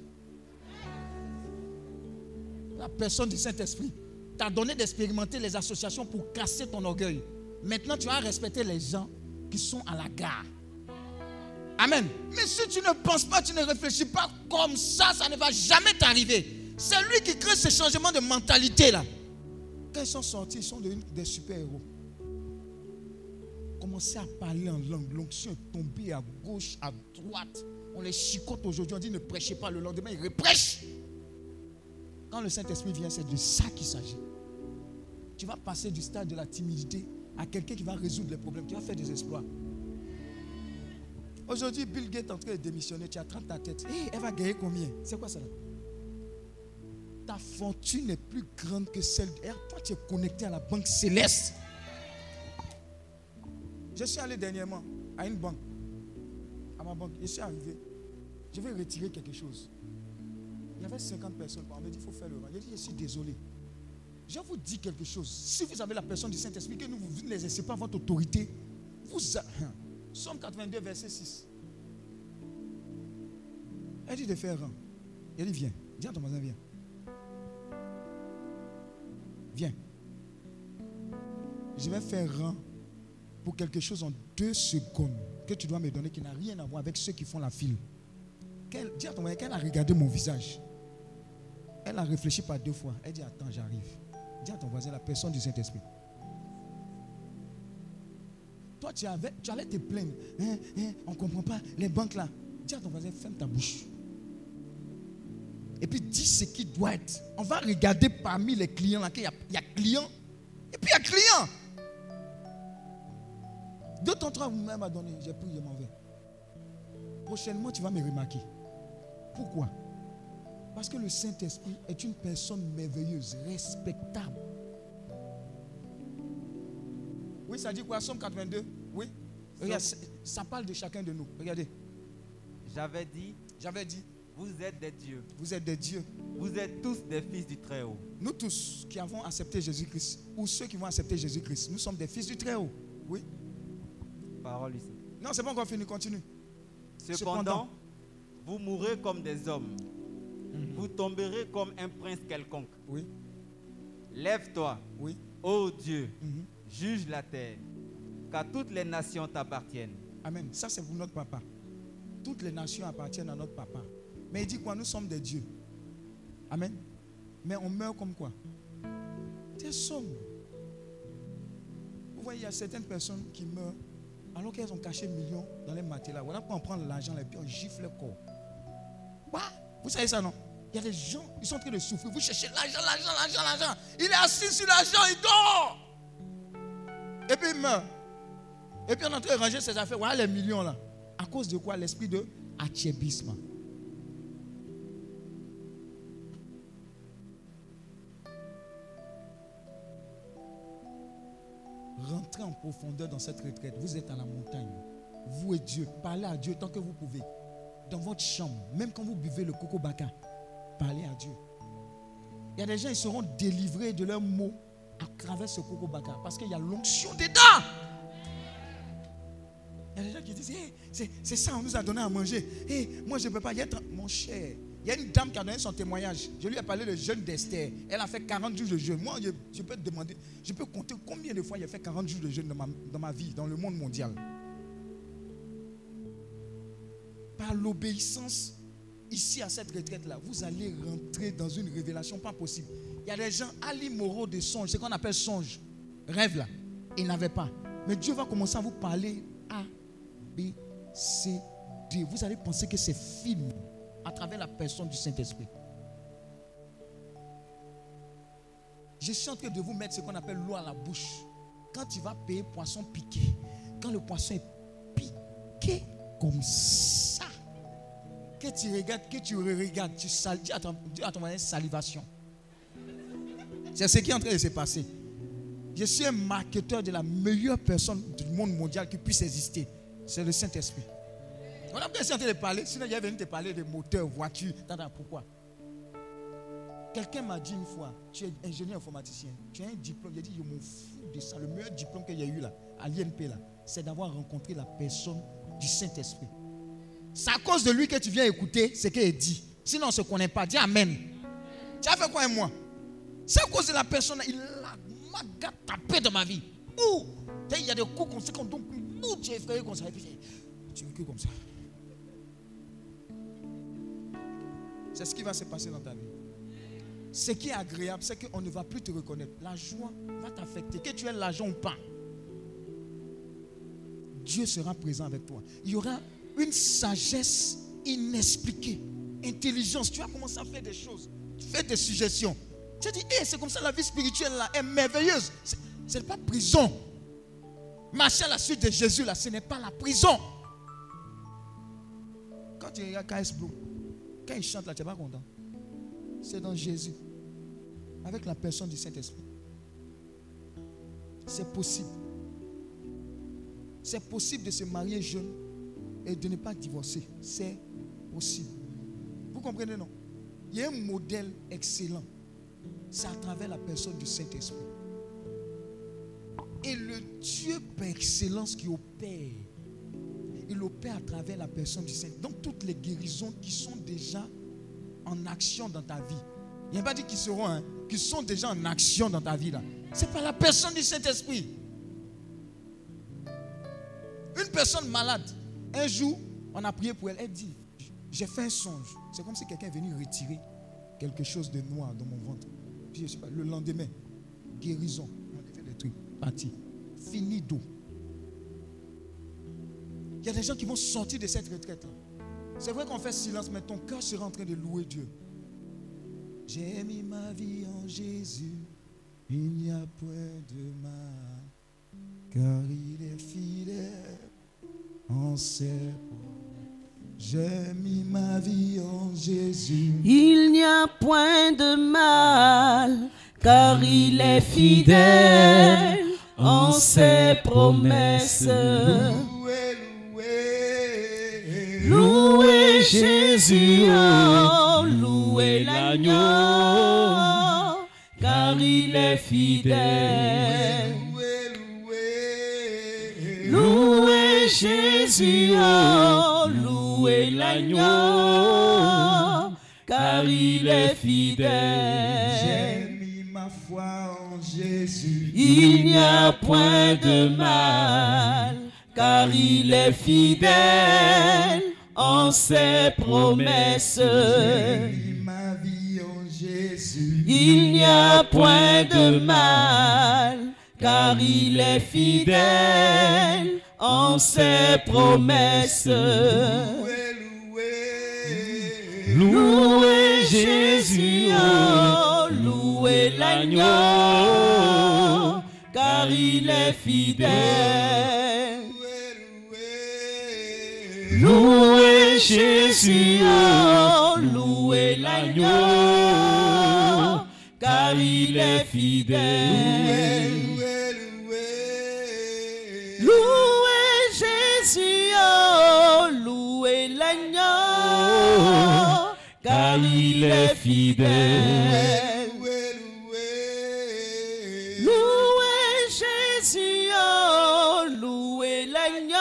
La personne du Saint-Esprit t'a donné d'expérimenter les associations pour casser ton orgueil. Maintenant, tu vas respecter les gens qui sont à la gare. Amen. Mais si tu ne penses pas, tu ne réfléchis pas comme ça, ça ne va jamais t'arriver. C'est lui qui crée ce changement de mentalité là. Quand ils sont sortis, ils sont des super-héros. Commencez à parler en langue. L'onction est tombée à gauche, à droite. On les chicote aujourd'hui. On dit ne prêchez pas le lendemain. Ils reprêchent. Quand le Saint-Esprit vient, c'est de ça qu'il s'agit. Tu vas passer du stade de la timidité à quelqu'un qui va résoudre les problèmes, qui va faire des exploits. Aujourd'hui, Bill Gates est en train de démissionner. Tu as 30 ta tête. Hé, elle va gagner combien? C'est quoi ça Ta fortune est plus grande que celle. Et toi, tu es connecté à la banque céleste. Je suis allé dernièrement à une banque. À ma banque. Je suis arrivé. Je vais retirer quelque chose. Il y avait 50 personnes. On m'a dit il faut faire le rang. J'ai dit je suis désolé. Je vous dis quelque chose. Si vous avez la personne du Saint-Esprit, que vous ne laissez pas votre autorité, vous. a- Somme 82, verset 6. Elle dit de faire rang. Il dit viens. Dis à ton voisin, viens. Viens. Je vais faire rang pour quelque chose en deux secondes que tu dois me donner qui n'a rien à voir avec ceux qui font la file. Qu'elle, dis à ton voisin qu'elle a regardé mon visage. Elle a réfléchi par deux fois. Elle dit Attends, j'arrive. Dis à ton voisin la personne du Saint-Esprit. Toi, tu, avais, tu allais te plaindre. Hein, hein, on ne comprend pas les banques là. Dis à ton voisin Ferme ta bouche. Et puis dis ce qui doit être. On va regarder parmi les clients là y a, il y a client. Et puis il y a client. Deux trois, vous-même à donner. J'ai pris, je m'en vais. Prochainement, tu vas me remarquer. Pourquoi? Parce que le Saint-Esprit est une personne merveilleuse, respectable. Oui, ça dit quoi? Somme 82 Oui. Regarde, ça- parle de chacun de nous. Regardez. J'avais dit, J'avais dit, vous êtes des dieux. vous êtes des dieux. Vous êtes tous des fils du Très-Haut. Nous tous qui avons accepté Jésus-Christ, ou ceux qui vont accepter Jésus-Christ, nous sommes des fils du Très-Haut. Oui. Parole ici. Non, c'est pas encore fini, continue. Cependant, Cependant, vous mourrez comme des hommes. Vous tomberez comme un prince quelconque. Oui, Lève-toi, oui. ô Dieu, Mhm. juge la terre, car toutes les nations t'appartiennent. Amen. Ça, c'est pour notre papa. Toutes les nations appartiennent à notre papa. Mais il dit quoi? Nous sommes des dieux. Amen. Mais on meurt comme quoi? Des sommes. Vous voyez, il y a certaines personnes qui meurent alors qu'elles ont caché millions dans les matelas. Voilà pourquoi on prend l'argent et puis on gifle le corps. Quoi Vous savez ça, non? Il y a des gens, ils sont en train de souffrir. Vous cherchez l'argent, l'argent, l'argent, l'argent. Il est assis sur l'argent, il dort. Et puis il meurt. Et puis on est en train de ranger ses affaires. Voilà les millions là. À cause de quoi? L'esprit de achébisme. Rentrez en profondeur dans cette retraite. Vous êtes à la montagne. Vous et Dieu. Parlez à Dieu tant que vous pouvez. Dans votre chambre. Même quand vous buvez le coco baka. Parlez à Dieu. Il y a des gens, ils seront délivrés de leurs maux à travers ce coco baka. Parce qu'il y a l'onction dedans. Il y a des gens qui disent, Hey, c'est, ça, on nous a donné à manger. Hey, moi, je ne peux pas y être. Mon cher, il y a une dame qui a donné son témoignage. Je lui ai parlé de jeûne d'Esther. Elle a fait 40 jours de jeûne. Moi, je, peux te demander, je peux compter combien de fois j'ai fait 40 jours de jeûne dans ma vie, dans le monde mondial? Par l'obéissance, ici à cette retraite-là, vous allez rentrer dans une révélation pas possible. Il y a des gens à l'immoraux de songe, ce qu'on appelle songe, rêve là. Ils n'avaient pas. Mais Dieu va commencer à vous parler A, B, C, D. Vous allez penser que c'est film à travers la personne du Saint-Esprit. Je suis en train de vous mettre ce qu'on appelle l'eau à la bouche. Quand tu vas payer poisson piqué, quand le poisson est piqué comme ça, que tu regardes, que tu regardes, tu sal, ton, dis à ton voisin salivation. C'est ce qui est en train de se passer. Je suis un marketeur de la meilleure personne du monde mondial qui puisse exister. C'est le Saint-Esprit. On a train de parler, sinon est venu te parler de moteurs, voitures. Tata, pourquoi? Quelqu'un m'a dit une fois, tu es ingénieur informaticien, tu as un diplôme. J'ai dit, je m'en fous de ça. Le meilleur diplôme y a eu là, à l'INP là, c'est d'avoir rencontré la personne du Saint-Esprit. C'est à cause de lui que tu viens écouter ce qu'il dit. Sinon, on ne se connaît pas. Dis Amen. Tu as fait quoi, moi? C'est à cause de la personne. Il m'a tapé dans ma vie. Ouh Il y a des coups comme ça, donc, ouh, tu es effrayé comme ça. Et puis, tu es comme ça. C'est ce qui va se passer dans ta vie. Ce qui est agréable, c'est qu'on ne va plus te reconnaître. La joie va t'affecter. Que tu aies l'argent ou pas. Dieu sera présent avec toi. Il y aura une sagesse inexpliquée, intelligence. Tu vas commencer à faire des choses, faire des suggestions. Tu dit, hey, c'est comme ça la vie spirituelle là est merveilleuse. Ce n'est pas prison. Marcher à la suite de Jésus là, ce n'est pas la prison. Quand tu regardes KS Blue, quand il chante là, tu n'es pas content. C'est dans Jésus. avec la personne du Saint-Esprit. C'est possible. C'est possible de se marier jeune et de ne pas divorcer. C'est possible. Vous comprenez, non? Il y a un modèle excellent. C'est à travers la personne du Saint-Esprit. Et le Dieu par excellence qui opère, il opère à travers la personne du Saint. Donc toutes les guérisons qui sont déjà en action dans ta vie. Il n'y a pas dit qu'ils seront, hein, qui sont déjà en action dans ta vie là. C'est par la personne du Saint-Esprit. Une personne malade, un jour, on a prié pour elle. Elle dit, j'ai fait un songe. C'est comme si quelqu'un est venu retirer quelque chose de noir dans mon ventre. Puis je sais pas, le lendemain, guérison. On a fait des trucs, parti. Fini d'eau. Il y a des gens qui vont sortir de cette retraite. C'est vrai qu'on fait silence, mais ton cœur sera en train de louer Dieu. J'ai mis ma vie en Jésus, il n'y a point de mal, car il est fidèle en ses promesses. J'ai mis ma vie en Jésus. Il n'y a point de mal, car il est fidèle en ses promesses. Louez, louez, Louez Jésus, oh, louez l'agneau, car il est fidèle. Jésus, oh, louez l'agneau, car il est fidèle. J'ai mis ma foi en Jésus. Il n'y a point de mal, car il est fidèle en ses promesses. J'ai mis ma vie en Jésus. Il n'y a point de mal, car il est fidèle en ses promesses. Louez, louez. Louez Jésus, oh, louez l'agneau, car il est fidèle. Louez Jésus, oh, louez l'agneau, car il est fidèle. Jésus, oh, louez l'agneau, car il est fidèle. Louez, louez. Louez Jésus, louez l'agneau,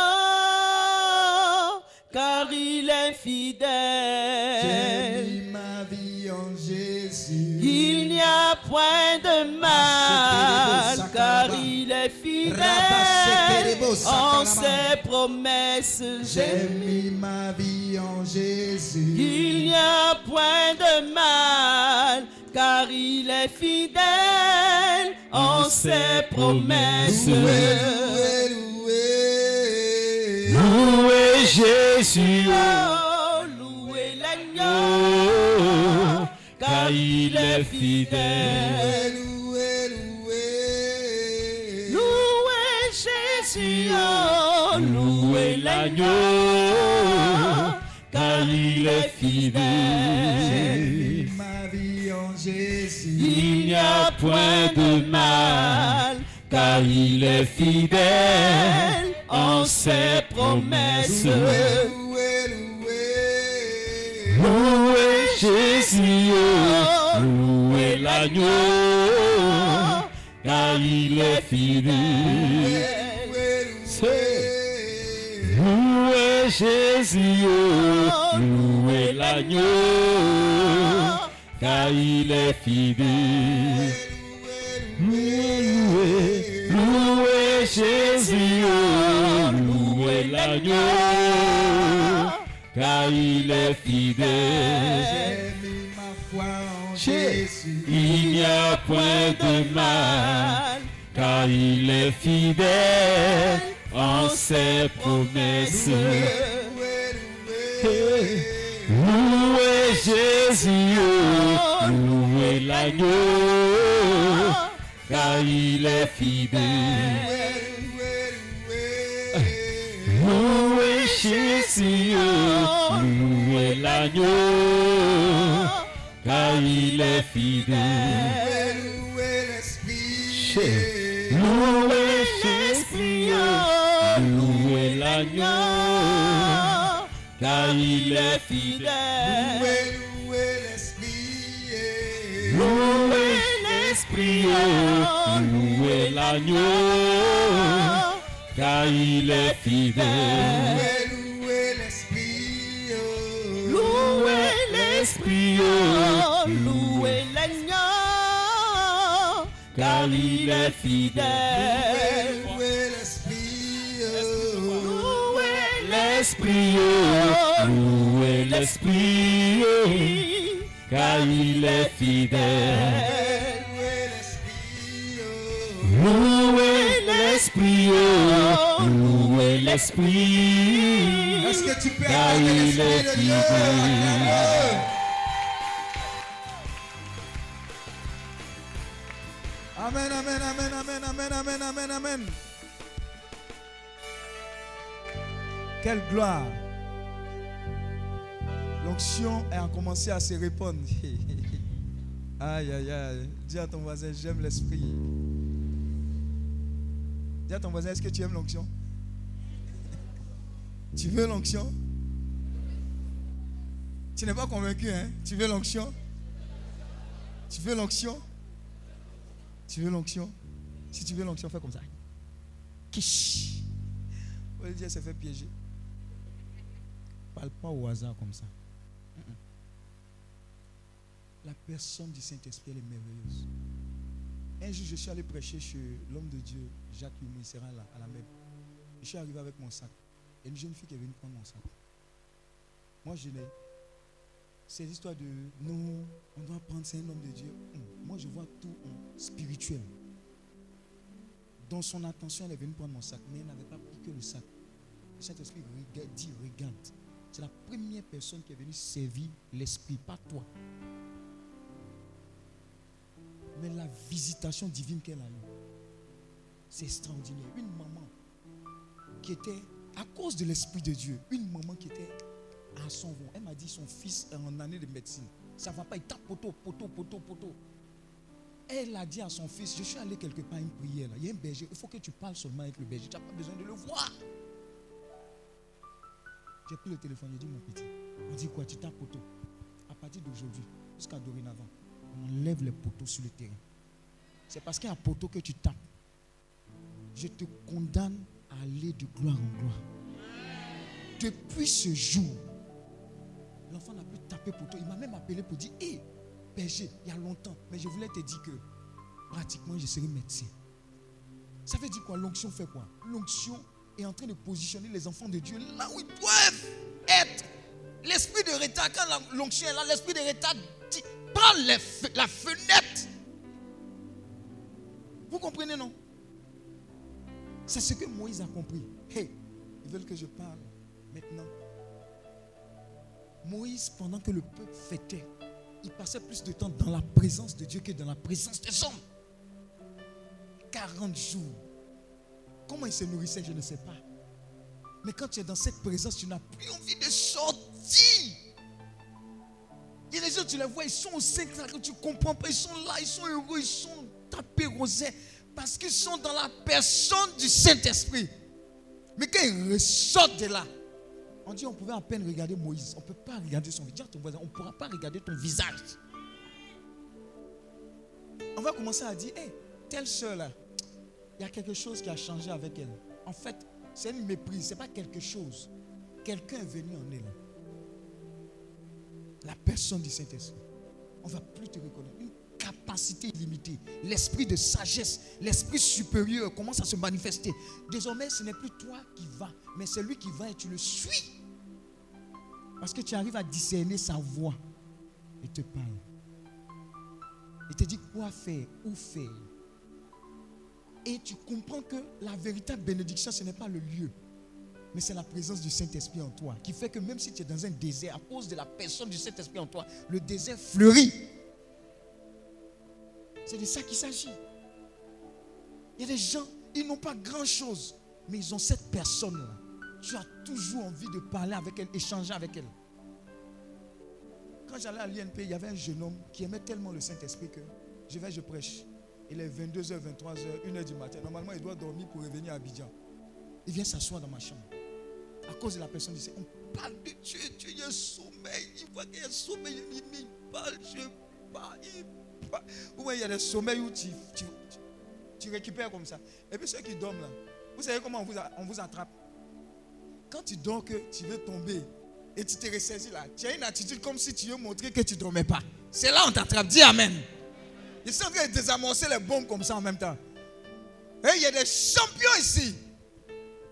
car il est J'ai fidèle. mis ma vie en Jésus. Il n'y a point de mal, en ses promesses. J'ai mis ma vie en Jésus. Il n'y a point de mal, car il est fidèle en ses promesses. Louez, louez, louez. Louez Jésus, Oh, louez l'agneau, oh, car il est fidèle. Oh, louez l'agneau, car il est fidèle. ma vie en Jésus. Il n'y a point de mal, car il est fidèle en ses promesses. Louez, louez, louez. Jésus, louez l'agneau, car il est fidèle. Louez Jésus, oh, louez l'agneau, car il est fidèle. Louez, louez Jésus, oh, louez l'agneau, car il est fidèle. Jésus. Il n'y a point de mal, car il est fidèle en ses promesses. Louez Jésus, louez l'agneau, car il est fidèle. Louez Jésus, louez l'agneau, car il est fidèle. Louez l'agneau, car il est fidèle. Louez, l'esprit. Louez l'Esprit, louez l'agneau, car il est fidèle. Louez, louez l'esprit. Louez l'Esprit, Louez l'agneau, car il est fidèle. Louez l'Esprit, car il est fidèle. Louez l'esprit. Louez l'Esprit, car il est fidèle. Amen, amen, amen, amen, amen, amen, amen, amen. Quelle gloire. L'onction a commencé à se répandre. aïe, aïe, aïe. Dis à ton voisin, j'aime l'esprit. Dis à ton voisin, est-ce que tu aimes l'onction? Tu veux l'onction? Tu n'es pas convaincu, hein? Tu veux l'onction? Tu veux l'onction? Tu veux l'onction? Si tu veux l'onction, fais comme ça. Kish. Olivier s'est fait piéger. Parle pas au hasard comme ça. La personne du Saint-Esprit, elle est merveilleuse. Un jour, je suis allé prêcher chez l'homme de Dieu, Jacques Yumi, sera là, à la même. Je suis arrivé avec mon sac. Et une jeune fille qui est venue prendre mon sac. Moi, je l'ai. C'est l'histoire de non, on doit prendre, c'est un homme de Dieu. Hum, Moi, je vois tout en spirituel. Dans son attention, elle est venue prendre mon sac, mais elle n'avait pas pris que le sac. Le Saint-Esprit dit Regarde. C'est la première personne qui est venue servir l'Esprit, pas toi. Mais la visitation divine qu'elle a eue, c'est extraordinaire. Une maman qui était, à cause de l'Esprit de Dieu, une maman qui était à son vent. Elle m'a dit son fils est en année de médecine. Ça ne va pas, il tape poteau, poteau, poteau, poteau. Elle a dit à son fils, je suis allé quelque part à une prière. Là. Il y a un berger, il faut que tu parles seulement avec le berger. Tu n'as pas besoin de le voir. J'ai pris le téléphone, j'ai dit mon petit. On dit quoi Tu tapes poteau. À partir d'aujourd'hui, jusqu'à dorénavant, on enlève les poteaux sur le terrain. C'est parce qu'il y a un poteau que tu tapes. Je te condamne à aller de gloire en gloire. Depuis ce jour, l'enfant n'a plus tapé poteau. Il m'a même appelé pour dire Hé, berger, il y a longtemps, mais je voulais te dire que pratiquement je serai médecin. Ça veut dire quoi? L'onction fait quoi? L'onction est en train de positionner les enfants de Dieu là où ils doivent être. L'esprit de retard, quand l'onction est là, l'esprit de retard dit la fenêtre. Vous comprenez, non? C'est ce que Moïse a compris. Hey, ils veulent que je parle maintenant. Moïse, pendant que le peuple fêtait, il passait plus de temps dans la présence de Dieu que dans la présence des hommes. 40 jours. Comment il se nourrissait, je ne sais pas. Mais quand tu es dans cette présence, tu n'as plus envie de sortir. Il y a des gens, tu les vois, ils sont au que tu ne comprends pas. Ils sont là, ils sont heureux, ils sont tapés rosés. Parce qu'ils sont dans la personne du Saint-Esprit. Mais quand ils ressortent de là, on dit on pouvait à peine regarder Moïse. On ne peut pas regarder son visage. On ne pourra pas regarder ton visage. On va commencer à dire, hé, telle soeur là, il y a quelque chose qui a changé avec elle. En fait, c'est une méprise, ce n'est pas quelque chose. Quelqu'un est venu en elle. La personne du Saint-Esprit. On ne va plus te reconnaître. Une capacité illimitée. L'esprit de sagesse, l'esprit supérieur commence à se manifester. Désormais, ce n'est plus toi qui vas, mais c'est lui qui va et tu le suis. Parce que tu arrives à discerner sa voix. Il te parle. Il te dit quoi faire, où faire. Et tu comprends que la véritable bénédiction, ce n'est pas le lieu, mais c'est la présence du Saint-Esprit en toi, qui fait que même si tu es dans un désert, à cause de la personne du Saint-Esprit en toi, le désert fleurit. C'est de ça qu'il s'agit. Il y a des gens, ils n'ont pas grand-chose, mais ils ont cette personne-là. Tu as toujours envie de parler avec elle, échanger avec elle. Quand j'allais à l'INP, il y avait un jeune homme qui aimait tellement le Saint-Esprit que je vais, je prêche. Il est 22h, 23h, 1h du matin. Normalement, il doit dormir pour revenir à Abidjan. Il vient s'asseoir dans ma chambre. À cause de la personne, il dit, on parle de Dieu, Dieu, il y a sommeil. Il voit qu'il y a sommeil, il, il parle, je parle, il parle. Ou il y a des sommeils où tu, tu, tu- récupères comme ça. Et puis ceux qui dorment là, vous savez comment on vous, on vous attrape? Quand tu dors que tu veux tomber et tu te ressaisis là, tu as une attitude comme si tu veux montrer que tu ne dormais pas. C'est là on t'attrape. Dis Amen. Ils sont en train de désamorcer les bombes comme ça en même temps. Et il y a des champions ici.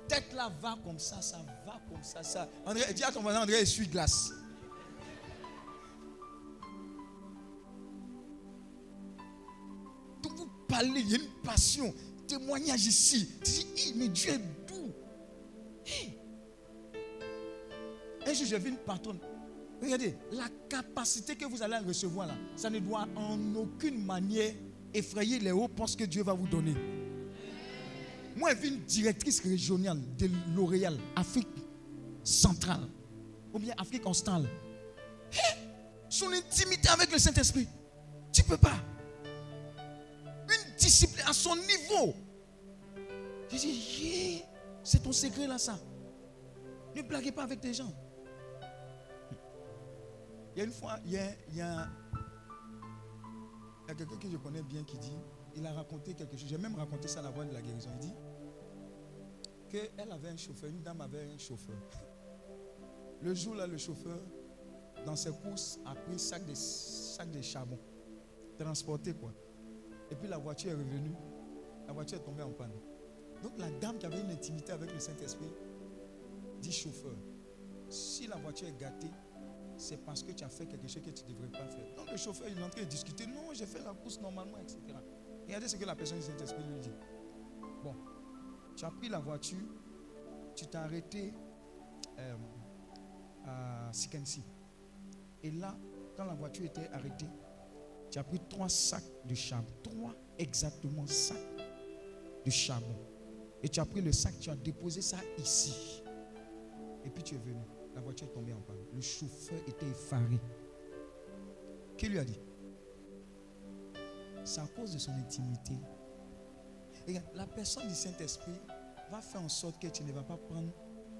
Tête là va comme ça, ça va comme ça, ça. André, dis à ton voisin, André essuie glace. Donc vous parlez, il y a une passion, témoignage ici. Tu dis, mais Dieu est doux. Hi. Un jour, j'ai vu une patronne. Regardez, la capacité que vous allez recevoir là, ça ne doit en aucune manière effrayer les hauts postes que Dieu va vous donner. Moi, j'ai vu une directrice régionale de L'Oréal, Afrique centrale, ou bien Afrique australe. Hé, Son intimité avec le Saint-Esprit, tu ne peux pas. Une discipline à son niveau. Je dis, c'est ton secret là, ça. Ne blaguez pas avec des gens. Il y a une fois, il y a, quelqu'un que je connais bien qui dit, il a raconté quelque chose. J'ai même raconté ça à la voix de la guérison. Il dit qu'elle avait un chauffeur, une dame avait un chauffeur. Le jour là, le chauffeur, dans ses courses, a pris sac de, sac de charbon, transporté quoi. Et puis la voiture est revenue, la voiture est tombée en panne. Donc la dame qui avait une intimité avec le Saint-Esprit dit chauffeur, si la voiture est gâtée, c'est parce que tu as fait quelque chose que tu ne devrais pas faire. Donc le chauffeur, il est en train de discuter. Non, j'ai fait la course normalement, etc. Regardez ce que la personne du Saint-Esprit lui dit. Bon, tu as pris la voiture, tu t'es arrêté euh, à Sikensi. Et là, quand la voiture était arrêtée, tu as pris trois sacs de charbon. Trois exactement sacs de charbon. Et tu as pris le sac, tu as déposé ça ici. Et puis tu es venu. La voiture est tombée en panne. Le chauffeur était effaré. Qui lui a dit? C'est à cause de son intimité. La personne du Saint-Esprit va faire en sorte que tu ne vas pas prendre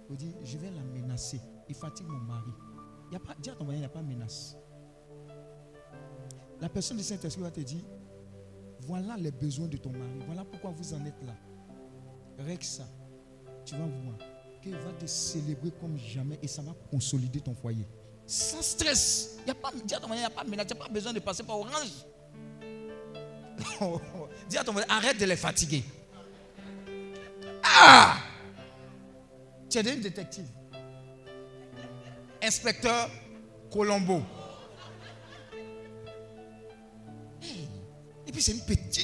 pour dire Je vais la menacer. Il fatigue mon mari. Il y a pas, dis à ton voisin, il n'y a pas de menace. La personne du Saint-Esprit va te dire Voilà les besoins de ton mari. Voilà pourquoi vous en êtes là. Règle ça. Tu vas voir va te célébrer comme jamais et ça va consolider ton foyer. Sans stress. Il y a pas, dis à ton il n'y a pas pas besoin de passer par orange. dis à ton arrête de les fatiguer. Ah Tu es une détective. Inspecteur Colombo. Et puis c'est une petite.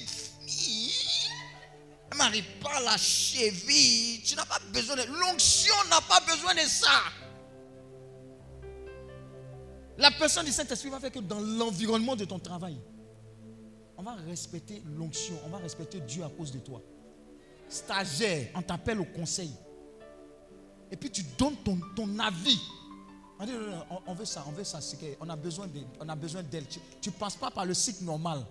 Elle m'arrive pas à la cheville. Tu n'as pas besoin de... L'onction n'a pas besoin de ça. La personne du Saint-Esprit va faire que dans l'environnement de ton travail, on va respecter l'onction, on va respecter Dieu à cause de toi. Stagiaire, on t'appelle au conseil. Et puis tu donnes ton, ton avis. On on, veut ça, on veut ça. on a besoin d'elle. Tu ne passes pas par le cycle normal.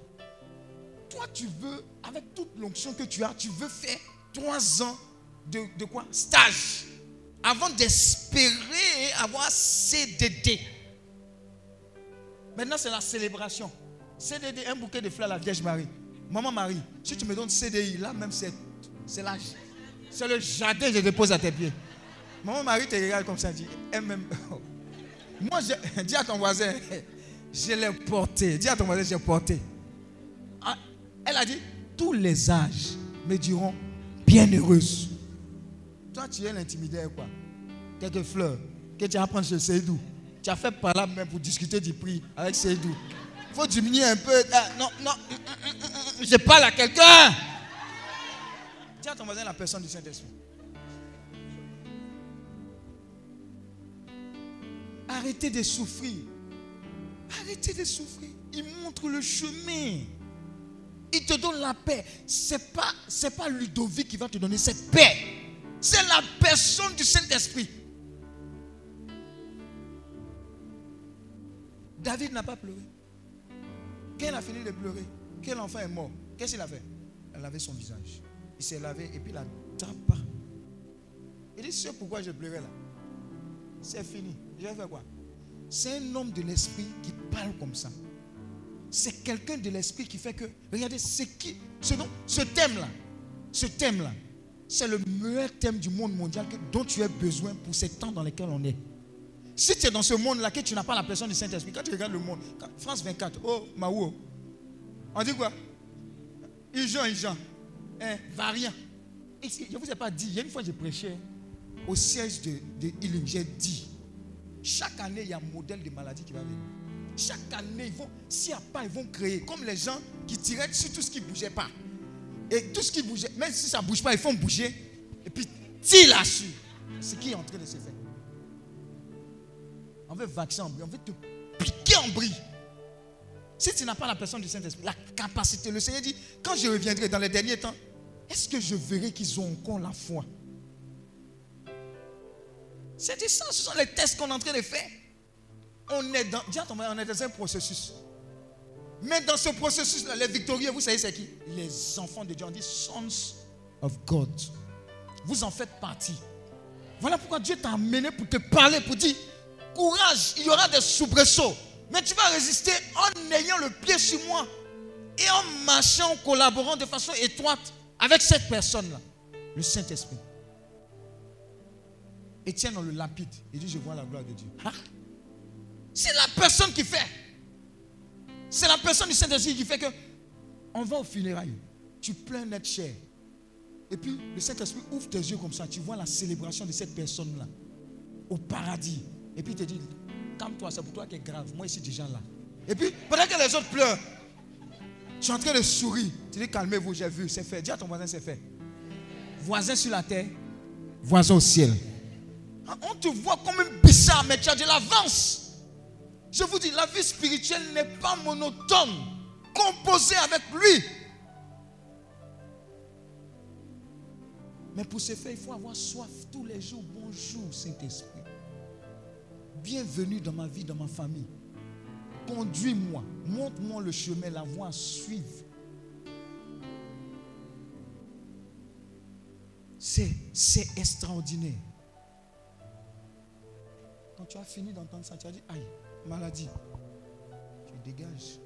Toi, tu veux, avec toute l'onction que tu as, tu veux faire trois ans de, de quoi? Stage. Avant d'espérer avoir CDD. Maintenant, c'est la célébration. CDD, un bouquet de fleurs à la Vierge Marie. Maman Marie, si tu me donnes CDI, là même, c'est c'est l'âge. C'est le jardin que je dépose à tes pieds. Maman Marie te regarde comme ça, dit, elle même. Moi, je- dis à ton voisin, je l'ai porté. Dis à ton voisin, j'ai porté. Elle a dit, tous les âges me diront bienheureuse. Toi, tu es l'intimidaire, quoi. Quelques fleurs que tu as prendre chez Seydou. Tu as fait par là même pour discuter du prix avec Seydou. Il faut diminuer un peu. Ah, non, non, hum, hum, hum, je parle à quelqu'un. Dis à ton voisin la personne du Saint-Esprit. Arrêtez de souffrir. Arrêtez de souffrir. Il montre le chemin. Il te donne la paix. C'est pas, c'est pas Ludovic qui va te donner cette paix. C'est la personne du Saint-Esprit. David n'a pas pleuré. Quand il a fini de pleurer, que l'enfant est mort, qu'est-ce qu'il a fait? Elle avait son visage. Il s'est lavé et puis il a tapé. Il dit, c'est pourquoi je pleurais là. C'est fini. J'ai fait quoi? C'est un homme de l'esprit qui parle comme ça. C'est quelqu'un de l'esprit qui fait que, regardez, c'est qui, ce, ce thème-là, ce thème-là, c'est le meilleur thème du monde mondial dont tu as besoin pour ces temps dans lesquels on est. Si tu es dans ce monde-là, que tu n'as pas la personne du Saint-Esprit, quand tu regardes le monde, France 24, oh, Maou, on dit quoi? Ijan, Ijan, hein, variant. je ne vous ai pas dit, il y a une fois j'ai prêché au siège de, de j'ai dit, chaque année, il y a un modèle de maladie qui va venir. Chaque année, ils vont, s'il n'y a pas, ils vont créer, comme les gens qui tiraient sur tout ce qui ne bougeait pas. Et tout ce qui bougeait, même si ça ne bouge pas, ils font bouger. Et puis, tire là-dessus. Ce qui est en train de se faire. On veut vacciner en bris, on veut te piquer en bris. Si tu n'as pas la personne du Saint-Esprit, la capacité, le Seigneur dit, quand je reviendrai dans les derniers temps, est-ce que je verrai qu'ils ont encore la foi? C'est ça, ce sont les tests qu'on est en train de faire. On est dans, on est dans un processus. Mais dans ce processus-là, les victorieux, vous savez c'est qui? Les enfants de Dieu. On dit sons of God. Vous en faites partie. Voilà pourquoi Dieu t'a amené pour te parler, pour dire, courage, il y aura des soubresauts. Mais tu vas résister en ayant le pied sur moi et en marchant, en collaborant de façon étroite avec cette personne-là, le Saint-Esprit. Étienne, on le lapide. Il dit, je vois la gloire de Dieu. C'est la personne qui fait. C'est la personne du Saint-Esprit qui fait que on va au funérailles. Tu pleures d'être cher. Et puis le Saint-Esprit ouvre tes yeux comme ça. Tu vois la célébration de cette personne-là au paradis. Et puis il te dit, calme-toi, c'est pour toi qui est grave. Moi ici déjà là. Et puis pendant que les autres pleurent, tu es en train de sourire. Tu dis, calmez-vous, j'ai vu, c'est fait. Dis à ton voisin, c'est fait. Voisin sur la terre, voisin au ciel. Ah, on te voit comme un bizarre, mais tu as de l'avance. Je vous dis, la vie spirituelle n'est pas monotone, composée avec lui. Mais pour ce faire, il faut avoir soif tous les jours. Bonjour, Saint-Esprit. Bienvenue dans ma vie, dans ma famille. Conduis-moi, montre-moi le chemin, la voie à suivre. C'est, c'est extraordinaire. Quand tu as fini d'entendre ça, tu as dit, aïe, maladie. Tu dégages.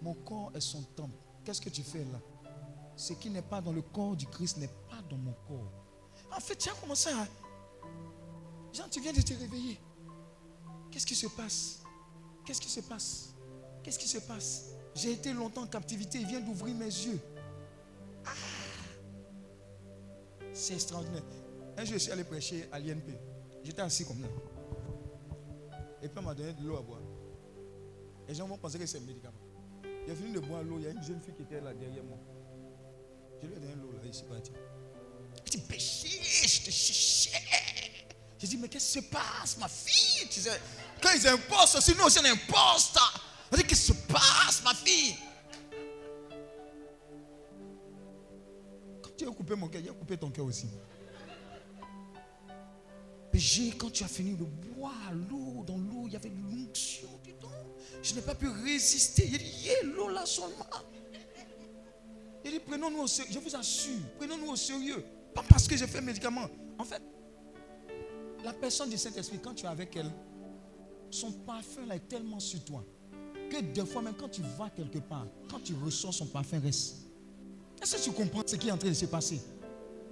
Mon corps est son temple. Qu'est-ce que tu fais là? Ce qui n'est pas dans le corps du Christ n'est pas dans mon corps. En fait, tu as commencé à... Jean, tu viens de te réveiller. Qu'est-ce qui se passe? Qu'est-ce qui se passe? Qu'est-ce qui se passe? J'ai été longtemps en captivité. Il vient d'ouvrir mes yeux. Ah! C'est extraordinaire. Un jour, je suis allé prêcher à l'INP. J'étais assis comme ça. Et puis, on m'a donné de l'eau à boire. Les gens vont penser que c'est un médicament. J'ai fini de boire l'eau. Il y a une jeune fille qui était là derrière moi. Je lui ai donné l'eau là. Il s'est parti. Il dit, péché, je te cherchais. J'ai dit, mais qu'est-ce qui se passe, ma fille? Quand ils impostent, sinon aussi on imposte. Dit, qu'est-ce qui se passe, ma fille? Quand tu as coupé mon cœur, il a coupé ton cœur aussi quand tu as fini de boire l'eau, dans l'eau, il y avait l'onction dedans. Je n'ai pas pu résister. Il dit, l'eau là seulement. Il dit, prenons-nous au sérieux. Je vous assure, prenons-nous au sérieux. Pas parce que j'ai fait médicament. En fait, la personne du Saint-Esprit, quand tu es avec elle, son parfum là est tellement sur toi que des fois, même quand tu vas quelque part, quand tu ressens son parfum reste. Est-ce que tu comprends ce qui est en train de se passer?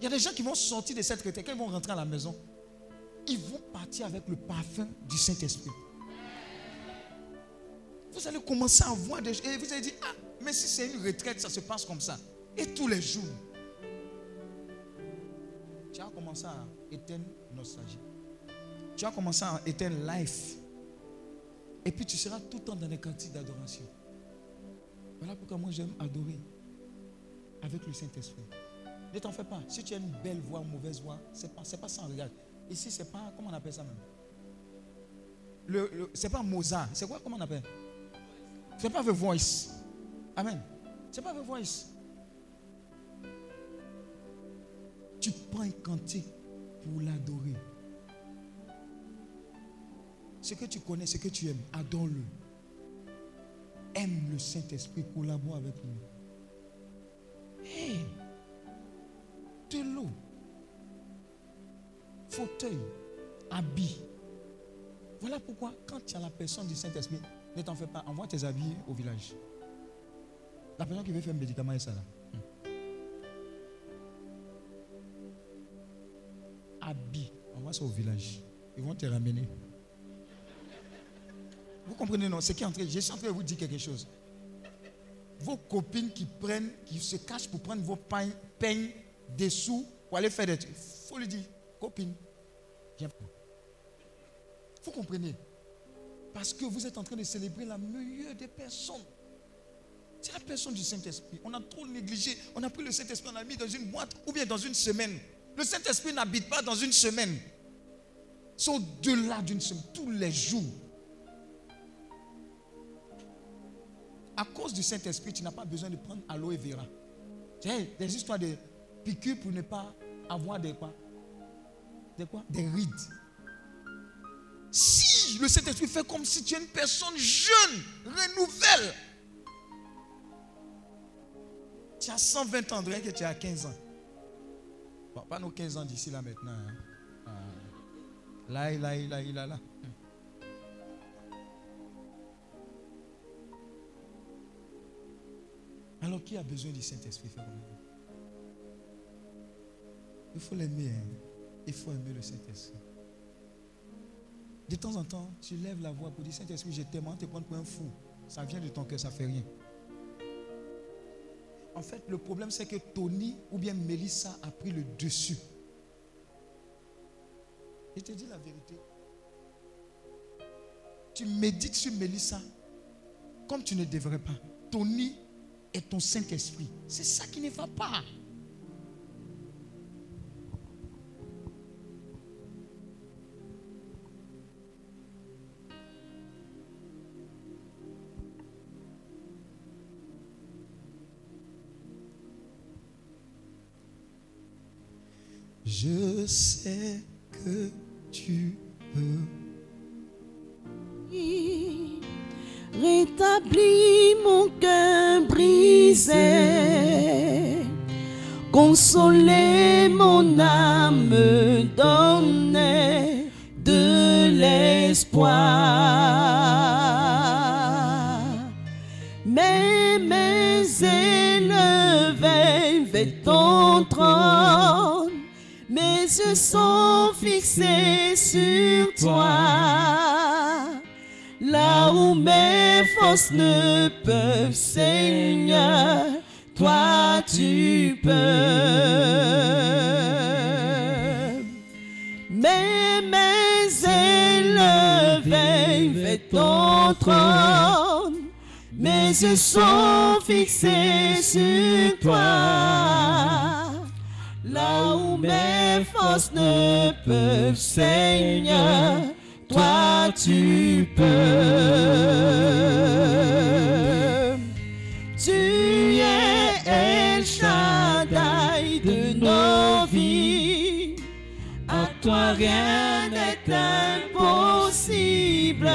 Il y a des gens qui vont sortir de cette retraite, quand ils vont rentrer à la maison, ils vont partir avec le parfum du Saint-Esprit. Vous allez commencer à voir des choses. Et vous allez dire, ah, mais si c'est une retraite, ça se passe comme ça. Et tous les jours. Tu as commencé à éteindre nostalgie. Tu as commencé à éteindre life. Et puis tu seras tout le temps dans les cantiques d'adoration. Voilà pourquoi moi j'aime adorer avec le Saint-Esprit. Ne t'en fais pas. Si tu as une belle voix, une mauvaise voix, ce n'est pas, pas ça. Regarde. Ici, c'est pas, comment on appelle ça même? Le, C'est pas Mozart. C'est quoi, comment on appelle? C'est pas The Voice. Amen. C'est pas The Voice. Tu prends un cantique pour l'adorer. Ce que tu connais, ce que tu aimes, adore-le. aime le Saint-Esprit, collabore avec nous. Hey, de l'eau, fauteuil, habits. Voilà pourquoi, quand tu as la personne du Saint-Esprit, ne t'en fais pas, envoie tes habits au village. La personne qui veut faire un médicament est ça là. Hmm. Habits, envoie ça au village. Ils vont te ramener. Vous comprenez, non? C'est qui est en train, je suis en train de vous dire quelque chose. Vos copines qui prennent, qui se cachent pour prendre vos peignes, des sous pour aller faire des trucs. Il faut lui dire, copine, viens. Vous comprenez? Parce que vous êtes en train de célébrer la meilleure des personnes. C'est la personne du Saint-Esprit. On a trop négligé. On a pris le Saint-Esprit, on l'a mis dans une boîte ou bien dans une semaine. Le Saint-Esprit n'habite pas dans une semaine. C'est au-delà d'une semaine, tous les jours. À cause du Saint-Esprit, tu n'as pas besoin de prendre aloe vera. Tu sais, des histoires de piqûres pour ne pas avoir des quoi? Des quoi? Des rides. Si le Saint-Esprit fait comme si tu es une personne jeune, renouvelle. Tu as 120 ans, que tu as 15 ans. Bon, pas nos 15 ans d'ici là maintenant. hein. Ah. Là, là, là, là, là. Alors qui a besoin du Saint-Esprit? Il faut l'aimer. hein. Il faut aimer le Saint-Esprit. De temps en temps, tu lèves la voix pour dire Saint-Esprit, je t'aime, te prendre pour un fou. Ça vient de ton cœur, ça fait rien. En fait, le problème, c'est que Tony ou bien Mélissa a pris le dessus. Je te dis la vérité. Tu médites sur Mélissa comme tu ne devrais pas. Tony est ton Saint-Esprit. C'est ça qui ne va pas. Je sais que tu peux. Rétablis mon cœur brisé, consoler mon âme, donner de l'espoir. Mes mains élevées vers ton yeux sont fixés sur toi. Là où mes forces ne peuvent, Seigneur, toi tu peux. Mes mains élevées vers ton trône, mes yeux sont fixés sur toi. Là où mes forces ne peuvent, Seigneur, toi tu peux. Tu es El Shaddai de nos vies. À toi rien n'est impossible.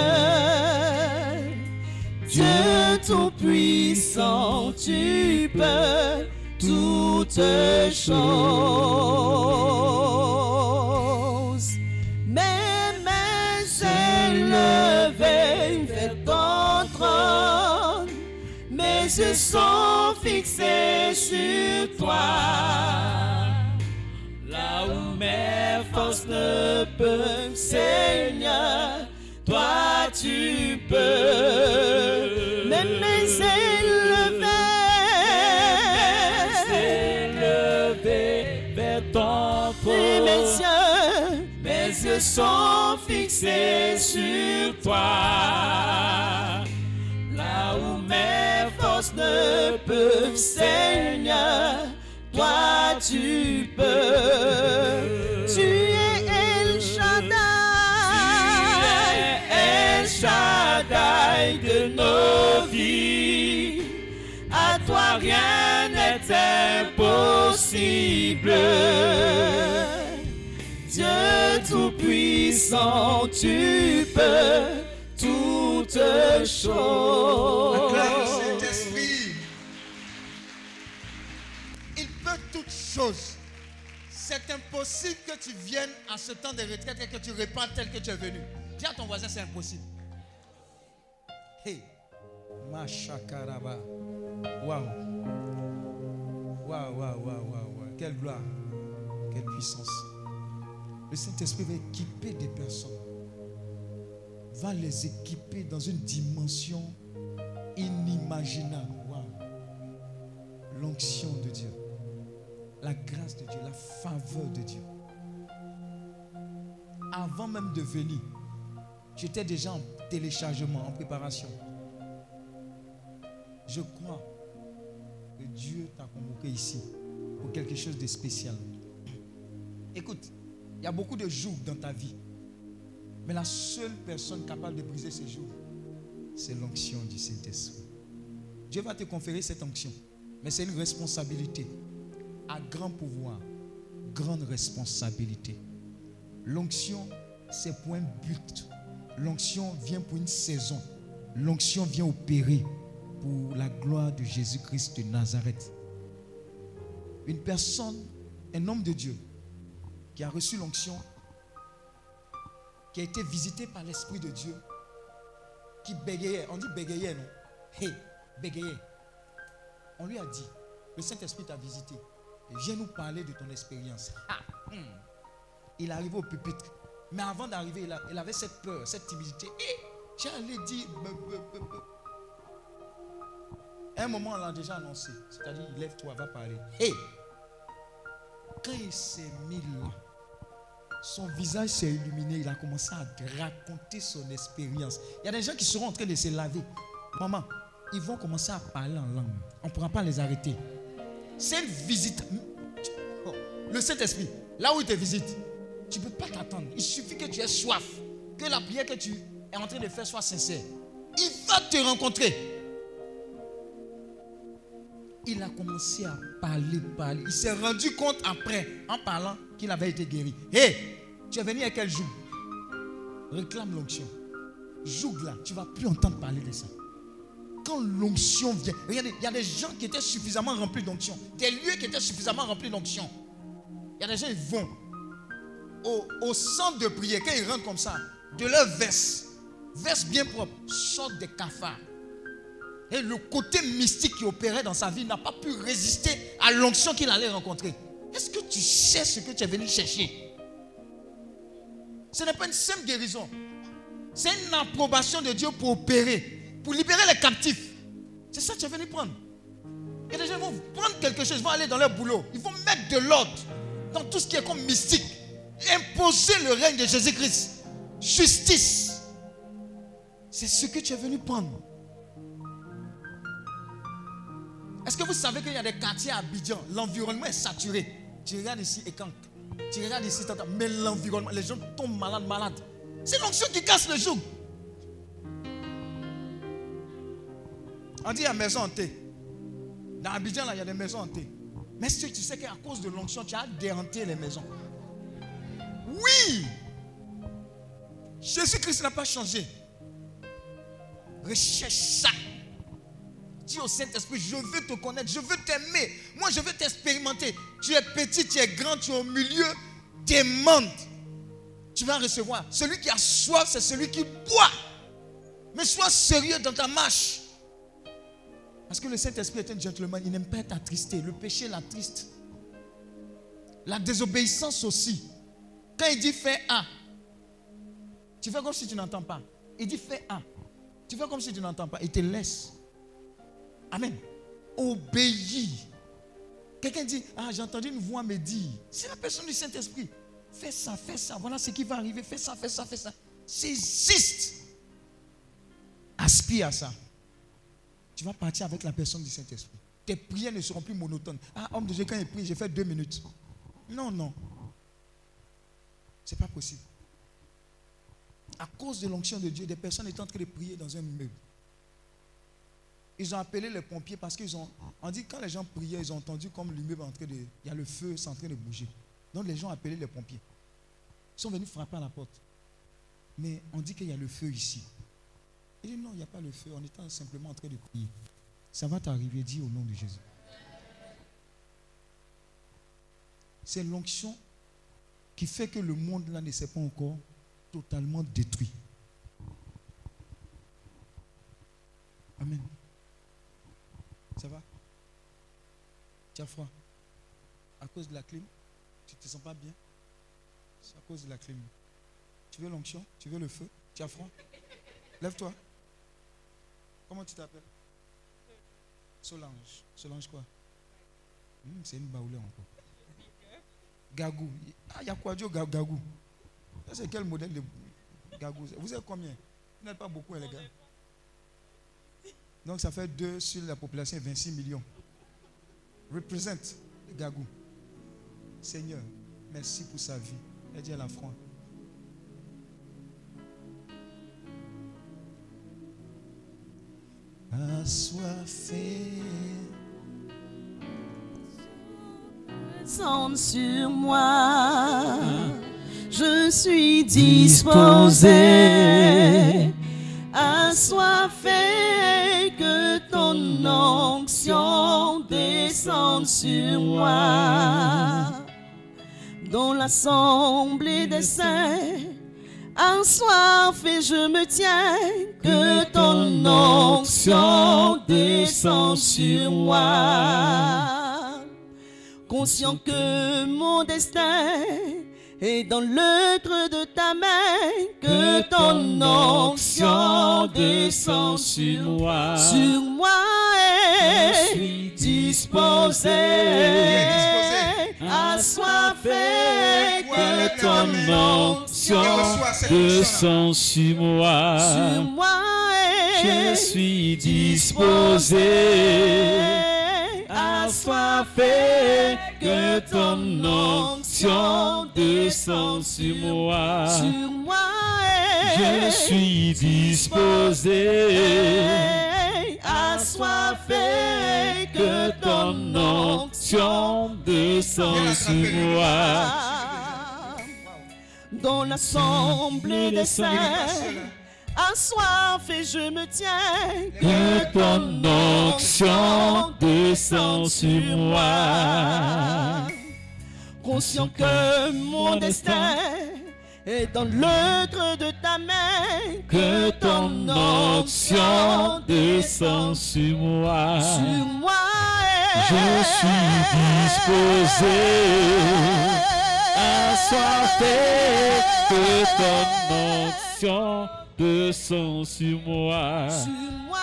Dieu tout-puissant, tu peux toutes choses. Mes mains élevées vers ton trône, mes yeux sont fixés sur toi. Là où mes forces ne peuvent, Seigneur, toi tu peux. Mes sont fixés sur toi. Là où mes forces ne peuvent, Seigneur, toi tu peux. Tu es El Shaddai. Tu es El Shaddai de nos vies. À toi rien n'est impossible. Dieu tout-puissant, tu peux toutes choses. Le Saint-Esprit, il peut toutes choses. C'est impossible que tu viennes à ce temps de retraite et que tu répandes tel que tu es venu. Dis à ton voisin, c'est impossible. Hey, Machakaraba. Waouh, waouh, waouh, waouh, waouh. Quelle gloire. Quelle puissance. Le Saint-Esprit va équiper des personnes. Va les équiper dans une dimension inimaginable. L'onction de Dieu. La grâce de Dieu. La faveur de Dieu. Avant même de venir, j'étais déjà en téléchargement, en préparation. Je crois que Dieu t'a convoqué ici pour quelque chose de spécial. Écoute, il y a beaucoup de jours dans ta vie. Mais la seule personne capable de briser ces jours, c'est l'onction du Saint-Esprit. Dieu va te conférer cette onction. Mais c'est une responsabilité. À grand pouvoir, grande responsabilité. L'onction, c'est pour un but. L'onction vient pour une saison. L'onction vient opérer pour la gloire de Jésus-Christ de Nazareth. Une personne, un homme de Dieu, qui a reçu l'onction, qui a été visité par l'Esprit de Dieu, qui bégayait. On dit bégayait, non? Hé, bégayait. On lui a dit, le Saint-Esprit t'a visité. Viens nous parler de ton expérience. Ah, hmm. Il arrive au pupitre. Mais avant d'arriver, il, avait cette peur, cette timidité. Et j'allais dire. un moment, on l'a déjà annoncé. C'est-à-dire, lève-toi, va parler. Hé! Quand il s'est mis là, son visage s'est illuminé. Il a commencé à raconter son expérience. Il y a des gens qui seront en train de se laver. Maman, ils vont commencer à parler en langue. On ne pourra pas les arrêter. C'est une visite. Oh, Le Saint-Esprit, là où il te visite, tu ne peux pas t'attendre. Il suffit que tu aies soif, que la prière que tu es en train de faire soit sincère. Il va te rencontrer. Il a commencé à parler, parler. Il s'est rendu compte après, en parlant, qu'il avait été guéri. Hé, tu es venu à quel jour Réclame l'onction. Joue là, tu vas plus entendre parler de ça. Quand l'onction vient, regardez, il y a des gens qui étaient suffisamment remplis d'onction. Des lieux qui étaient suffisamment remplis d'onction. Il y a des gens, ils vont au, au centre de prière, quand ils rentrent comme ça, de leur veste, veste bien propre, sortent des cafards. Et le côté mystique qui opérait dans sa vie n'a pas pu résister à l'onction qu'il allait rencontrer. Est-ce que tu sais ce que tu es venu chercher? Ce n'est pas une simple guérison. C'est une approbation de Dieu pour opérer, pour libérer les captifs. C'est ça que tu es venu prendre. A des gens vont prendre quelque chose, ils vont aller dans leur boulot. Ils vont mettre de l'ordre dans tout ce qui est comme mystique. Imposer le règne de Jésus-Christ. Justice. C'est ce que tu es venu prendre. Est-ce que vous savez qu'il y a des quartiers à Abidjan, l'environnement est saturé? Tu regardes ici et quand tu regardes ici, mais l'environnement, les gens tombent malades, malades. C'est l'onction qui casse le joug. On dit il y a maison hantée. Dans Abidjan, là, il y a des maisons hantées. Mais que tu sais qu'à cause de l'onction, tu as déhanté les maisons Oui Jésus-Christ n'a pas changé. Recherche ça. Dis au Saint-Esprit, je veux te connaître, je veux t'aimer. Moi, je veux t'expérimenter. Tu es petit, tu es grand, tu es au milieu. Demande. Tu vas recevoir. Celui qui a soif, c'est celui qui boit. Mais sois sérieux dans ta marche. Parce que le Saint-Esprit est un gentleman. Il n'aime pas être attristé. Le péché l'attriste. La désobéissance aussi. Quand il dit fais A, tu fais comme si tu n'entends pas. Il dit fais A. Tu fais comme si tu n'entends pas. Il te laisse. Amen. Obéis. Quelqu'un dit, ah, j'ai entendu une voix me dire. C'est la personne du Saint-Esprit. Fais ça, fais ça. Voilà ce qui va arriver. Fais ça, fais ça, fais ça. Saisiste. Aspire à ça. Tu vas partir avec la personne du Saint-Esprit. Tes prières ne seront plus monotones. Ah, homme de Dieu, quand il prie, j'ai fait deux minutes. Non, non. C'est pas possible. À cause de l'onction de Dieu, des personnes étaient en train de prier dans un immeuble. Ils ont appelé les pompiers parce qu'ils ont. On dit quand les gens priaient, ils ont entendu comme l'immeuble en train de. Il y a le feu, c'est en train de bouger. Donc les gens ont appelé les pompiers. Ils sont venus frapper à la porte. Mais on dit qu'il y a le feu ici. Il dit non, il n'y a pas le feu. On était simplement en train de prier. Ça va t'arriver, dis au nom de Jésus. C'est l'onction qui fait que le monde là ne s'est pas encore totalement détruit. Amen. Ça va? Tu as froid À cause de la clim Tu ne te sens pas bien? C'est à cause de la clim. Tu veux l'onction? Tu veux le feu? Tu as froid Lève-toi. Comment tu t'appelles? Solange. Solange quoi? Hmm, C'est une baoulée encore. Gagou. Ah, il y a quoi Dieu Gagou? C'est quel modèle de Gagou? Vous êtes combien? Vous n'êtes pas beaucoup, hein, les gars. Donc, ça fait 2 sur la population, 26 millions. Représente Gagou. Seigneur, merci pour sa vie. Elle dit à la froid. Assoiffé. Sur moi. Je suis disposé. Sur moi. Dans l'assemblée des saints, assoiffé je me tiens. Que ton onction descende sur moi conscient que mon destin est dans l'œuvre de ta main, que ton onction descend sur moi. sur moi Je suis disposé, assoiffé Que ton descend sur moi. sur moi Je suis disposé. Assoiffé, que ton onction descend sur moi. sur moi Je et suis disposé. Assoiffé Que ton onction descend sur moi. Dans l'assemblée des saints, assoiffé je me tiens. Que ton onction descend sur moi. Conscient que mon destin est dans l'œuvre de ta main. Que ton onction descend sur moi. sur moi. Je suis disposé. Assoiffé, que ton onction descend sur moi. sur moi.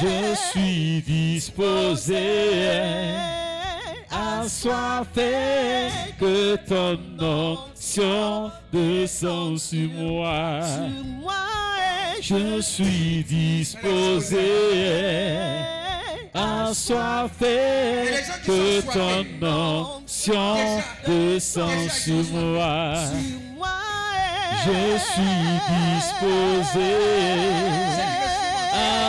Je suis disposé. Assoiffé, que ton onction descend sur moi. sur moi. Je suis disposé. Assoiffé, que ton onction descend sur moi. sur moi. Je suis disposé.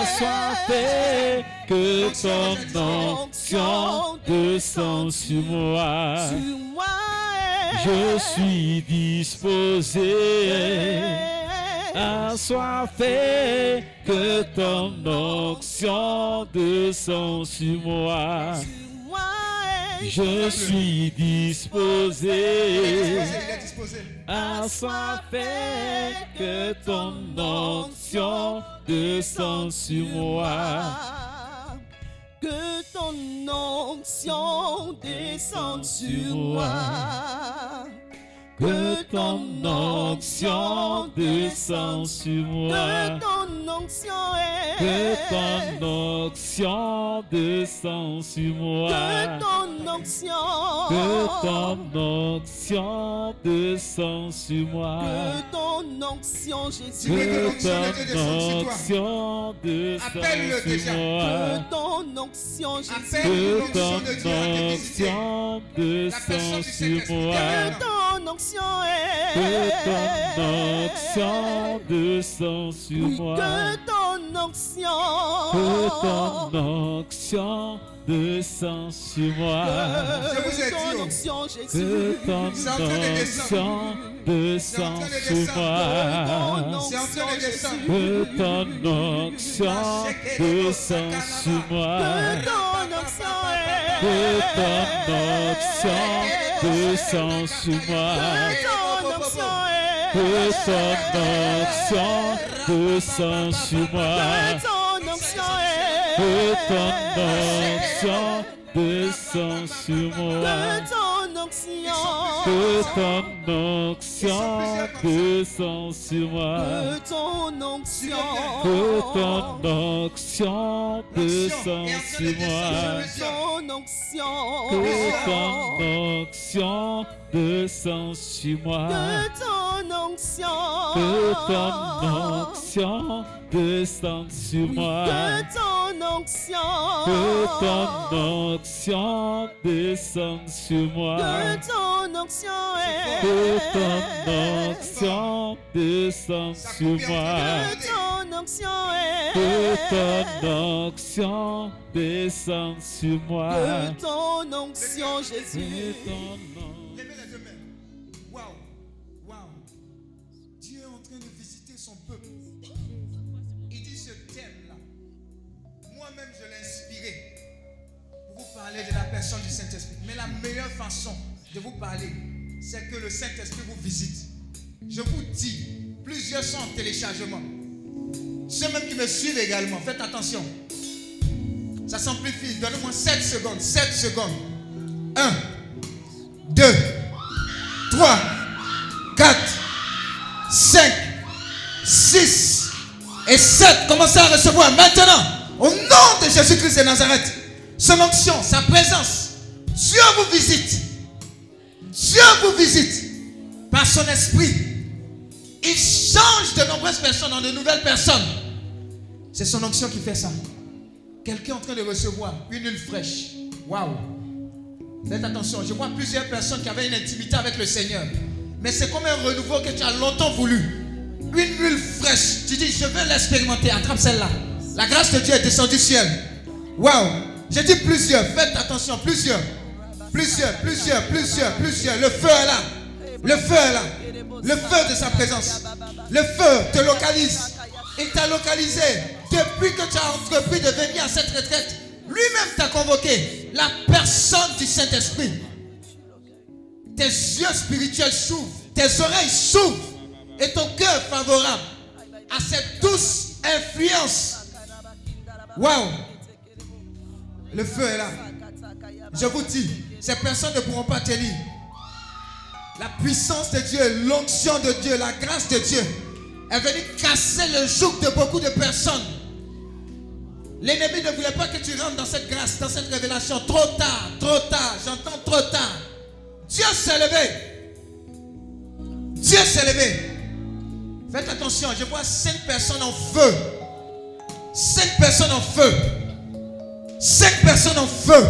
Assoiffé, que ton onction descend sur moi. sur moi. Je suis disposé. Assoiffé, que ton onction descend sur moi. sur moi. Je suis disposé. Assoiffé, que ton onction descend sur moi. Que ton onction descende sur moi. Que ton onction descend sur moi. Que ton onction est. Que ton onction descend sur moi. Que ton onction. Que ton onction descend sur moi. Que ton onction, Jésus. Que Que ton onction descend Appelle-le sur déjà. moi. Que ton onction, Jésus. Appelle Que ton onction descend du sur moi. Que ton onction est. Que ton onction descend sur moi. Que ton onction. Que ton onction descend sur moi. Je vous ai dit, ton oh. onction, Que Jésus. ton de descendre. onction descend sur moi. Que ton onction descend sur moi. Que ton onction. Que ton onction descend sur moi. Que ton onction est. Que ton onction descend sur moi. Que ton onction est. Que ton onction descend sur moi. Que ton onction. Descend sur moi. Que ton onction. Que ton onction descend sur moi. Que ton onction descend sur moi. Que ton onction. Que ton onction descend sur moi. Que ton onction. Que ton onction descende sur moi. Que ton onction. Que ton onction descende sur moi. Que ton onction. Que ton onction descende sur moi. Que ton onction, Jésus. Ton onction parler de la personne du Saint-Esprit. Mais la meilleure façon de vous parler, c'est que le Saint-Esprit vous visite. Je vous dis, plusieurs sont en téléchargement. Ceux même qui me suivent également, faites attention. Ça s'amplifie. Donnez-moi 7 secondes. 7 secondes. 1, 2, 3, 4, 5, 6 et 7. Commencez à recevoir maintenant, au nom de Jésus-Christ de Nazareth, son onction, sa présence. Dieu vous visite. Dieu vous visite par son esprit. Il change de nombreuses personnes en de nouvelles personnes. C'est son onction qui fait ça. Quelqu'un en train de recevoir une huile fraîche. Waouh! Faites attention, je vois plusieurs personnes qui avaient une intimité avec le Seigneur. Mais c'est comme un renouveau que tu as longtemps voulu. Une huile fraîche. Tu dis, je veux l'expérimenter. Attrape celle-là. La grâce de Dieu est descendue du ciel. Waouh! J'ai dit plusieurs. Faites attention, plusieurs. Plusieurs, plusieurs, plusieurs, plusieurs. Le feu est là. Le feu est là. Le feu de sa présence. Le feu te localise. Il t'a localisé depuis que tu as entrepris de venir à cette retraite. Lui-même t'a convoqué. La personne du Saint-Esprit. Tes yeux spirituels s'ouvrent. Tes oreilles s'ouvrent. Et ton cœur favorable à cette douce influence. Waouh! Le feu est là. Je vous dis, ces personnes ne pourront pas tenir. La puissance de Dieu, l'onction de Dieu, la grâce de Dieu est venue casser le joug de beaucoup de personnes. L'ennemi ne voulait pas que tu rentres dans cette grâce, dans cette révélation. Trop tard, trop tard, j'entends trop tard. Dieu s'est levé. Dieu s'est levé. Faites attention, je vois cinq personnes en feu. Cinq personnes en feu. Cinq personnes en feu.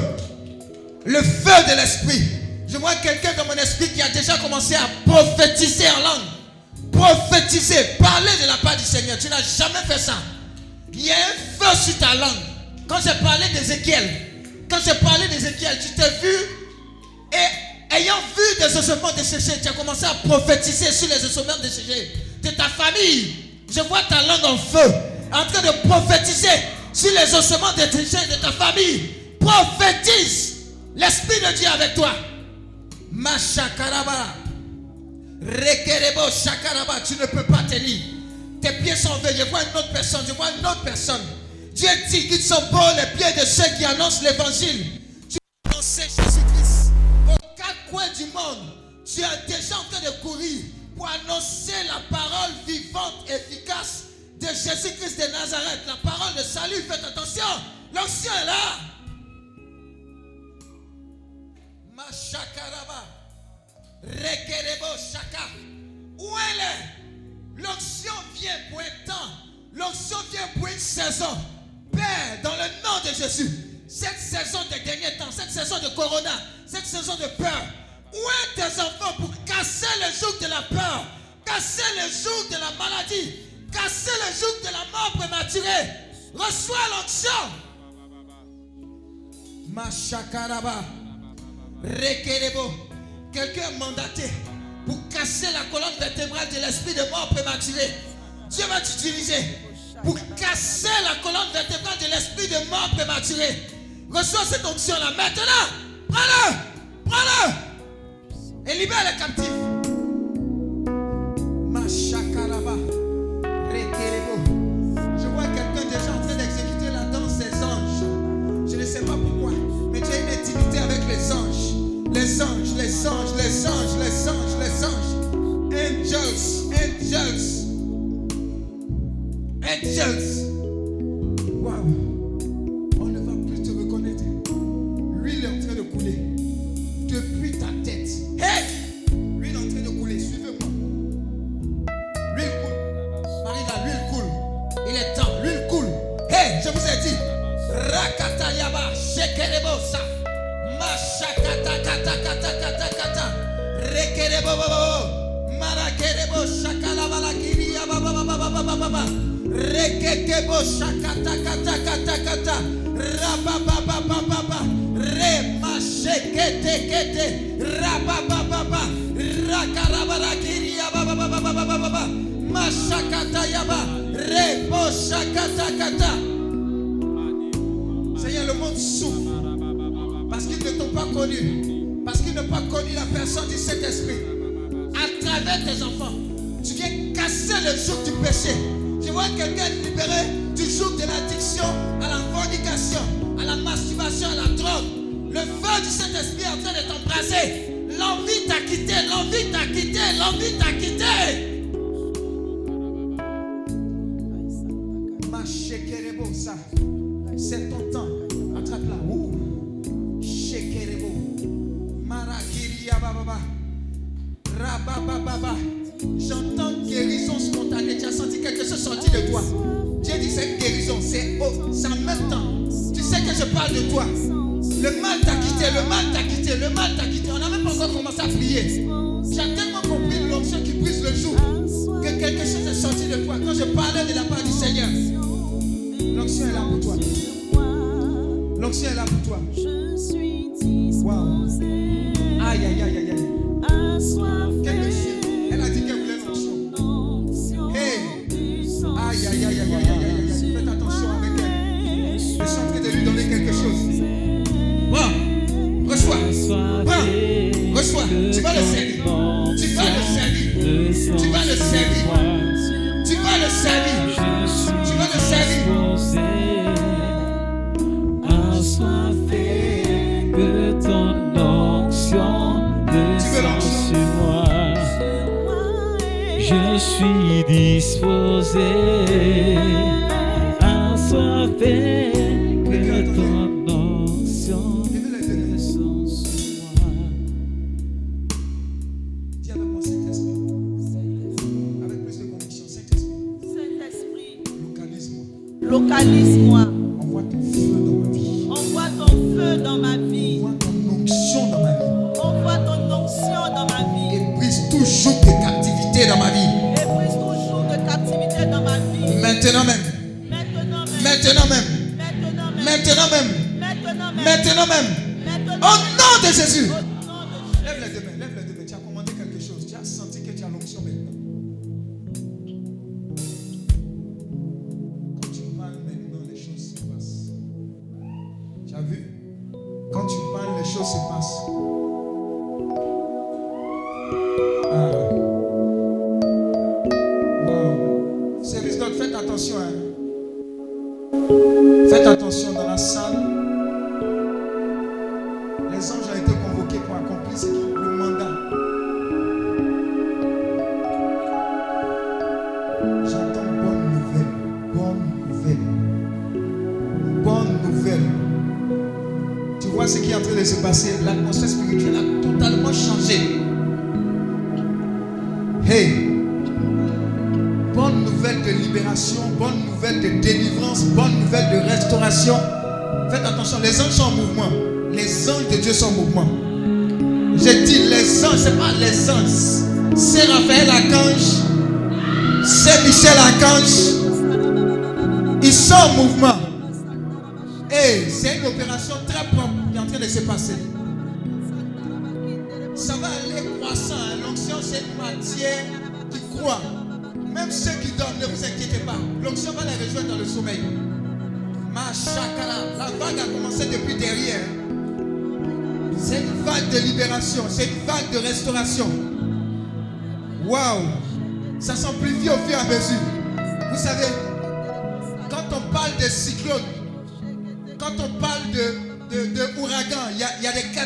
Le feu de l'esprit. Je vois quelqu'un dans mon esprit qui a déjà commencé à prophétiser en langue. Prophétiser, parler de la part du Seigneur. Tu n'as jamais fait ça. Il y a un feu sur ta langue. Quand j'ai parlé d'Ézéchiel, quand j'ai parlé d'Ézéchiel, tu t'es vu et ayant vu des ossements desséchés, tu as commencé à prophétiser sur les ossements desséchés de ta famille. Je vois ta langue en feu, en train de prophétiser sur les ossements desséchés de ta famille. Prophétise l'Esprit de Dieu avec toi. Machakaraba. Rekerebo Shakaraba. Tu ne peux pas tenir. Tes pieds sont verts. Je vois une autre personne. Je vois une autre personne. Dieu dit qu'ils sont beaux les pieds de ceux qui annoncent l'évangile. Tu annonces Jésus-Christ aux quatre coins du monde. Tu es déjà en train de courir pour annoncer la parole vivante, efficace Jésus-Christ de Nazareth. La parole de salut. Faites attention. L'ancien est là. Machakaraba. Rekerebo Shaka. Où elle est? L'onction vient pour un temps. L'onction vient pour une saison. Père, dans le nom de Jésus, cette saison des derniers temps, cette saison de corona, cette saison de peur, où est tes enfants pour casser le joug de la peur, casser le joug de la maladie, Casser le joug de la mort prématurée. Reçois l'onction. Machakaraba. Rekerebo. Quelqu'un mandaté pour casser la colonne vertébrale de l'esprit de mort prématuré. Dieu va t'utiliser pour casser la colonne vertébrale de l'esprit de mort prématuré. Reçois cette onction-là. Maintenant, prends-le. Prends-le. Et libère les captifs. Les anges, les anges, les anges, les anges, les anges. Angels, angels. Angels. du Saint-Esprit à travers tes enfants. Tu viens casser le joug du péché. Je vois quelqu'un libéré du joug de l'addiction à la fornication, à la masturbation, à la drogue. Le feu du Saint-Esprit est en train de t'embrasser. L'envie t'a quitté, l'envie t'a quitté, l'envie t'a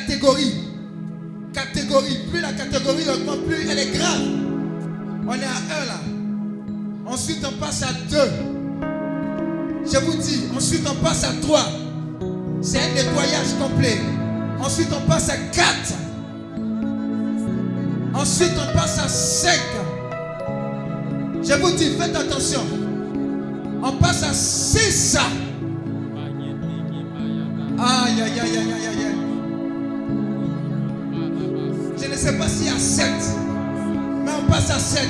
catégorie. Catégorie. Plus la catégorie augmente, plus elle est grave. On est à 1 là. Ensuite, on passe à 2. Je vous dis, ensuite, on passe à 3. C'est un nettoyage complet. Ensuite, on passe à 4. Ensuite, on passe à 5. Je vous dis, faites attention. On passe à 6. Aïe, aïe, aïe, aïe, aïe, aïe sais pas s'il y a 7. Mais on passe à 7.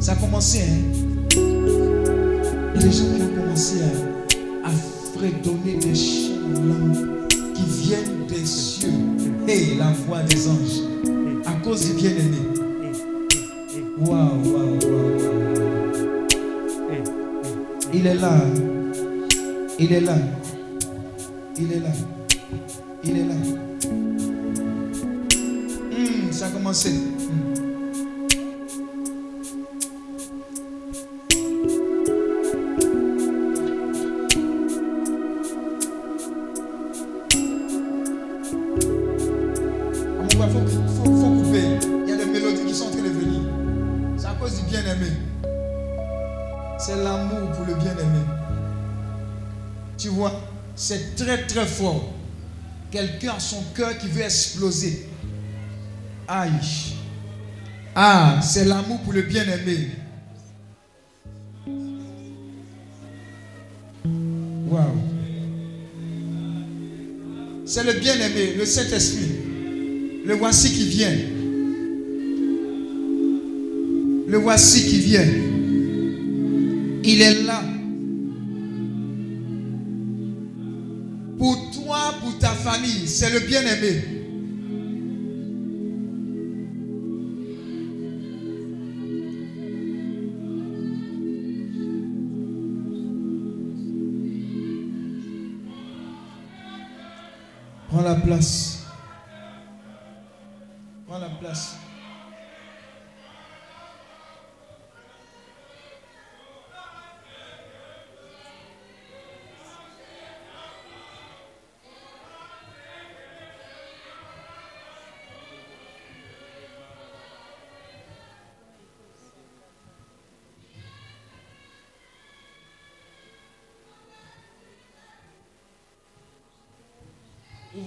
Ça a commencé. Hein. Les gens qui ont commencé à, fredonner des chants qui viennent des cieux. Et la voix des anges. À cause du bien-aimé. Waouh, waouh, waouh. Hein. Il est là. Il est là. Il est là. Il est là. Ça a commencé. Très fort. Quelqu'un a son cœur qui veut exploser. Aïe. Ah, c'est l'amour pour le bien-aimé. Waouh. C'est le bien-aimé, le Saint-Esprit. Le voici qui vient. Le voici qui vient. Il est là. C'est le bien-aimé. Prends la place.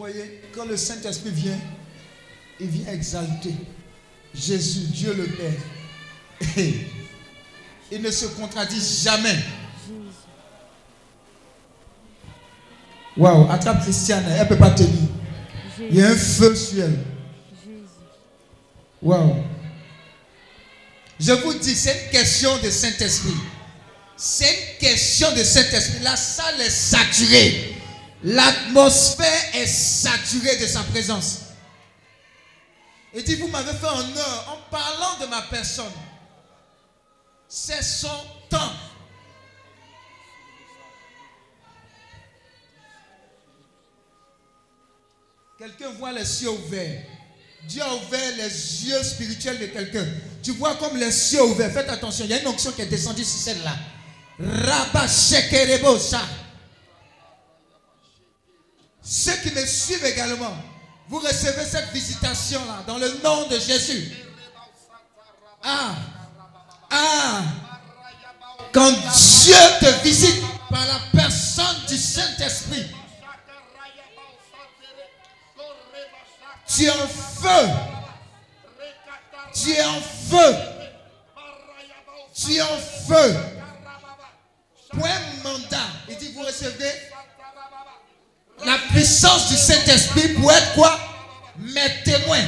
Voyez, quand le Saint-Esprit vient, il vient exalter Jésus, Dieu le Père. Et il ne se contradit jamais. Waouh, attrape Christiane, elle ne peut pas tenir. Il y a un feu sur elle. Waouh. Je vous dis, c'est une question de Saint-Esprit. C'est une question de Saint-Esprit. La salle est saturée. L'atmosphère est saturée de sa présence. Et dit, vous m'avez fait honneur en parlant de ma personne. C'est son temps. Quelqu'un voit les cieux ouverts. Dieu a ouvert les yeux spirituels de quelqu'un. Tu vois comme les cieux ouverts. Faites attention, il y a une onction qui est descendue sur celle-là. Rabba Shekerebosa. Ceux qui me suivent également, vous recevez cette visitation-là dans le nom de Jésus. Ah, ah, quand Dieu te visite par la personne du Saint-Esprit, tu es en feu. Tu es en feu. Tu es en feu. Un mandat, il dit vous recevez la puissance du Saint-Esprit pour être quoi? Mes témoins.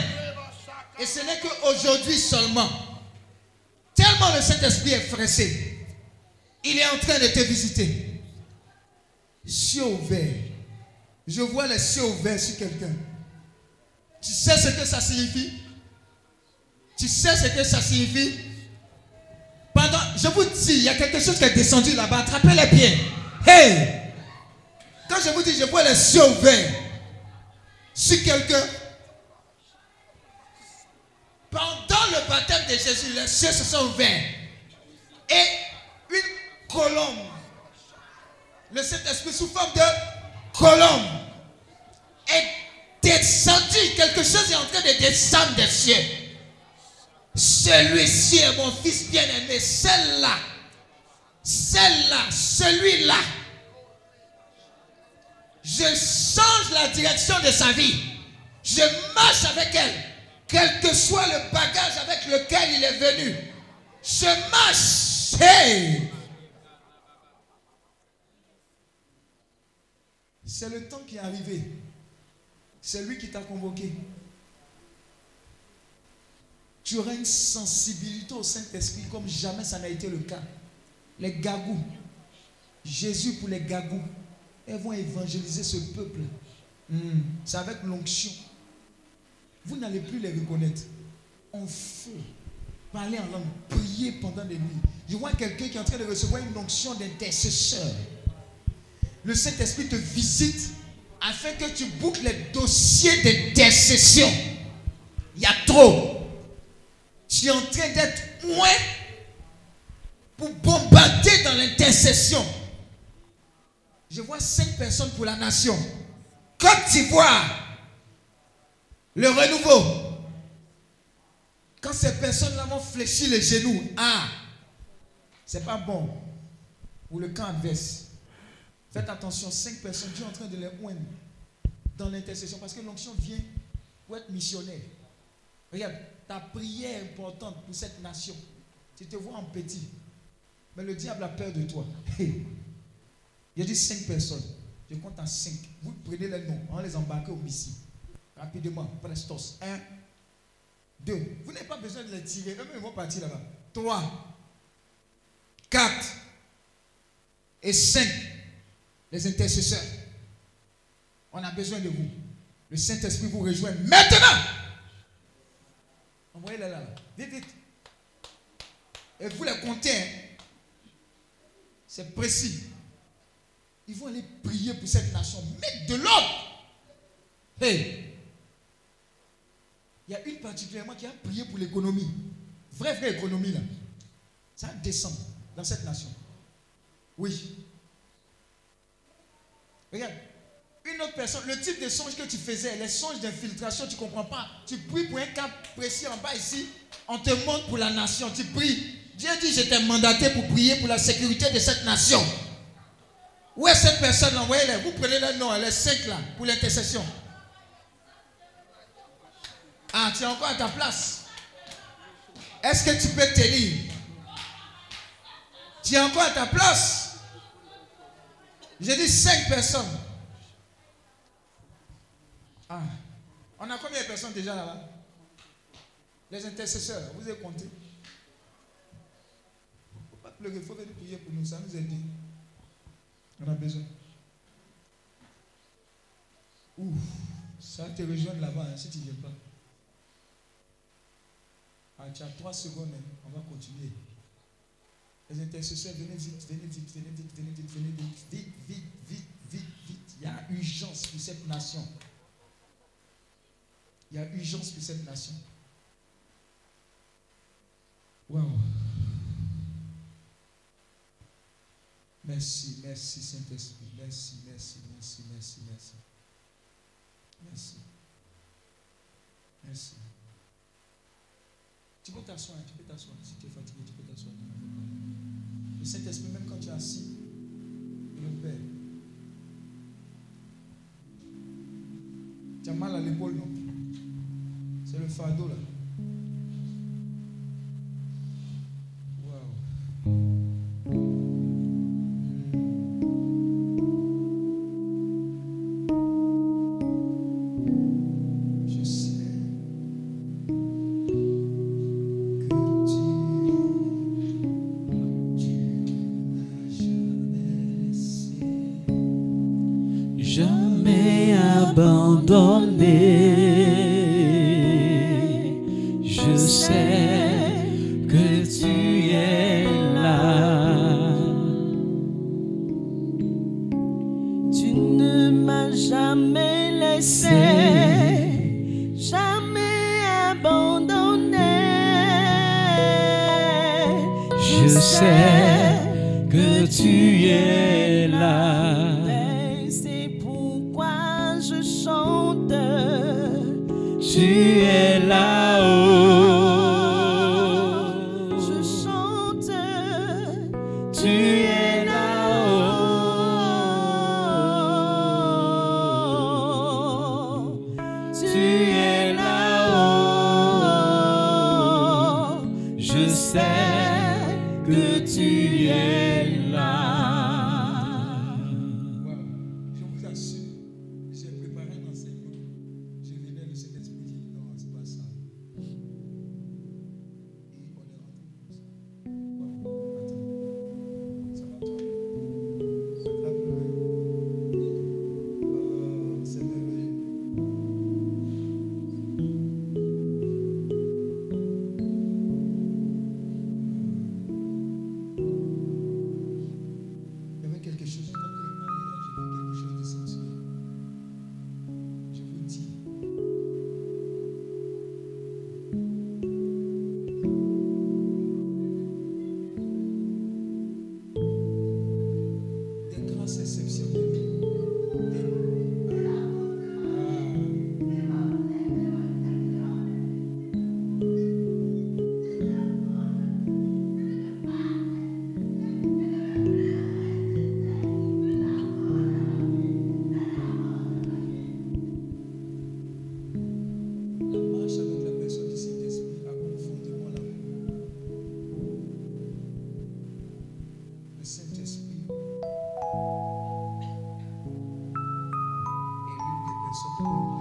Et ce n'est qu'aujourd'hui seulement. Tellement le Saint-Esprit est pressé. Il est en train de te visiter. Cieux ouverts. Je vois les cieux ouverts sur quelqu'un. Tu sais ce que ça signifie? Tu sais ce que ça signifie? Pendant, je vous dis, il y a quelque chose qui est descendu là-bas. Attrapez les pieds. Hey quand je vous dis, je vois les cieux ouverts sur quelqu'un, pendant le baptême de Jésus, les cieux se sont ouverts. Et une colombe, le Saint-Esprit sous forme de colombe, est descendu. Quelque chose est en train de descendre des cieux. Celui-ci est mon fils bien-aimé. Celle-là, celle-là, celui-là je change la direction de sa vie. Je marche avec elle, quel que soit le bagage avec lequel il est venu. Je marche. C'est le temps qui est arrivé. C'est lui qui t'a convoqué. Tu auras une sensibilité au Saint-Esprit comme jamais ça n'a été le cas. Les gagous. Jésus pour les gagous. Elles vont évangéliser ce peuple. Hmm. C'est avec l'onction. Vous n'allez plus les reconnaître. En feu. Parler en langue. Prier pendant des nuits. Je vois quelqu'un qui est en train de recevoir une onction d'intercesseur. Le Saint-Esprit te visite afin que tu boucles les dossiers d'intercession. Il y a trop. Tu es en train d'être moins pour bombarder dans l'intercession. Je vois cinq personnes pour la nation. Côte d'Ivoire, le renouveau. Quand ces personnes-là vont fléchir les genoux, ah, c'est pas bon. Ou le camp adverse. Faites attention, cinq personnes, Dieu est en train de les oindre dans l'intercession parce que l'onction vient pour être missionnaire. Regarde, ta prière est importante pour cette nation. Tu te vois en petit, mais le diable a peur de toi. A dit cinq personnes. Je compte en cinq. Vous prenez les noms, on les embarque au missile. Rapidement, prestos. Un, deux. Vous n'avez pas besoin de les tirer. Eux-mêmes vont partir là-bas. Trois, quatre et cinq. Les intercesseurs. On a besoin de vous. Le Saint-Esprit vous rejoint maintenant. Envoyez-les là. Vite, vite. Et vous les comptez. hein. C'est précis. Ils vont aller prier pour cette nation. Mettre de l'ordre. Hey. Il y a une particulièrement qui a prié pour l'économie. Vraie, vraie économie là. Ça descend dans cette nation. Oui. Regarde. Une autre personne, le type de songe que tu faisais, les songes d'infiltration, tu ne comprends pas. Tu pries pour un cas précis en bas ici. On te montre pour la nation. Tu pries. Dieu dit, je t'ai mandaté pour prier pour la sécurité de cette nation. Où est cette personne Envoyez-les. Vous prenez le nom, les cinq là, pour l'intercession. Ah, tu es encore à ta place. Est-ce que tu peux tenir? Tu es encore à ta place. J'ai dit cinq personnes. Ah. On a combien de personnes déjà là-bas? Les intercesseurs, vous avez compté? Il ne faut pas pleurer, il faut venir prier pour nous, ça nous aide. On a besoin. Ouf, ça te rejoint là-bas hein, si tu ne viens pas. Ah, tu as trois secondes, hein, on va continuer. Les intercesseurs, venez vite, venez vite, venez vite, venez vite, venez vite, vite, vite, vite, vite, vite. Il y a urgence pour cette nation. Il y a urgence pour cette nation. Waouh. Merci, merci Saint-Esprit. Merci, merci, merci, merci, merci. Merci. Merci. Tu peux t'asseoir, tu peux t'asseoir. Si tu es fatigué, tu peux t'asseoir. Le Saint-Esprit, même quand tu es assis, le Père. Tu as mal à l'épaule, non? C'est le fardeau là. Cristo.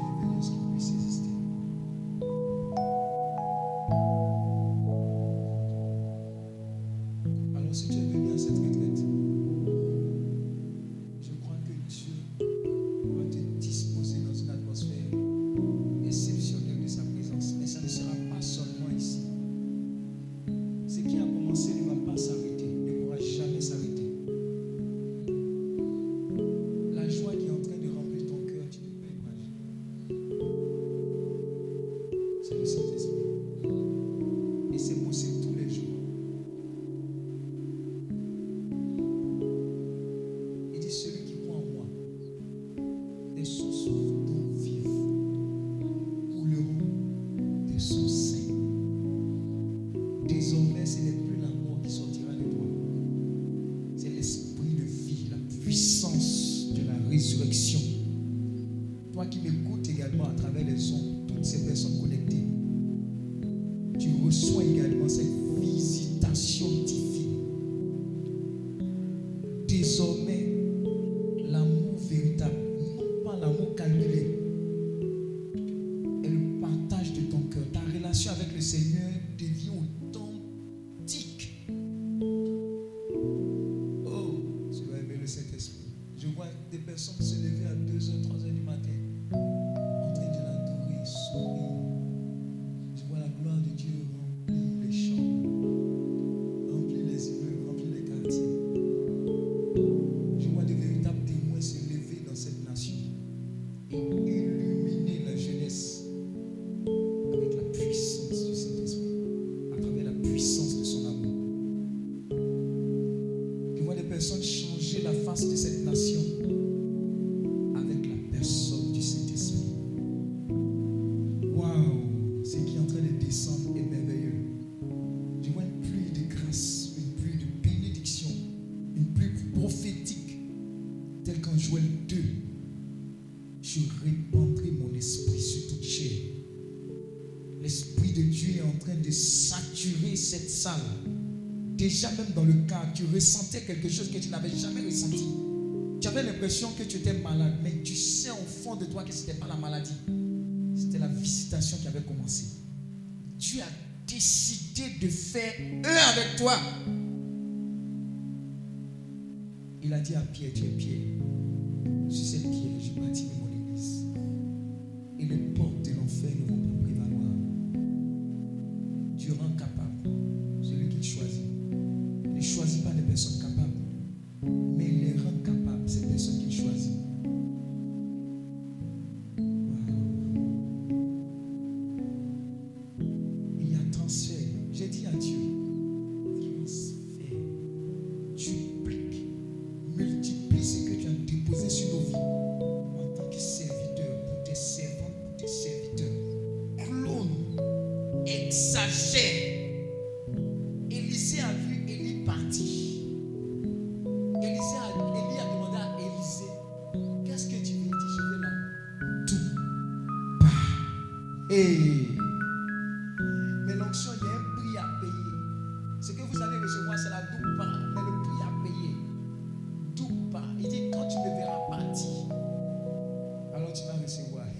ressentais quelque chose que tu n'avais jamais ressenti. Tu avais l'impression que tu étais malade, mais tu sais au fond de toi que ce n'était pas la maladie. C'était la visitation qui avait commencé. Dieu a décidé de faire un avec toi. Il a dit à Pierre, tu es Pierre. Sur cette pierre, je bâtirai mon église. Et les portes de l'enfer ne vont pas prévaloir.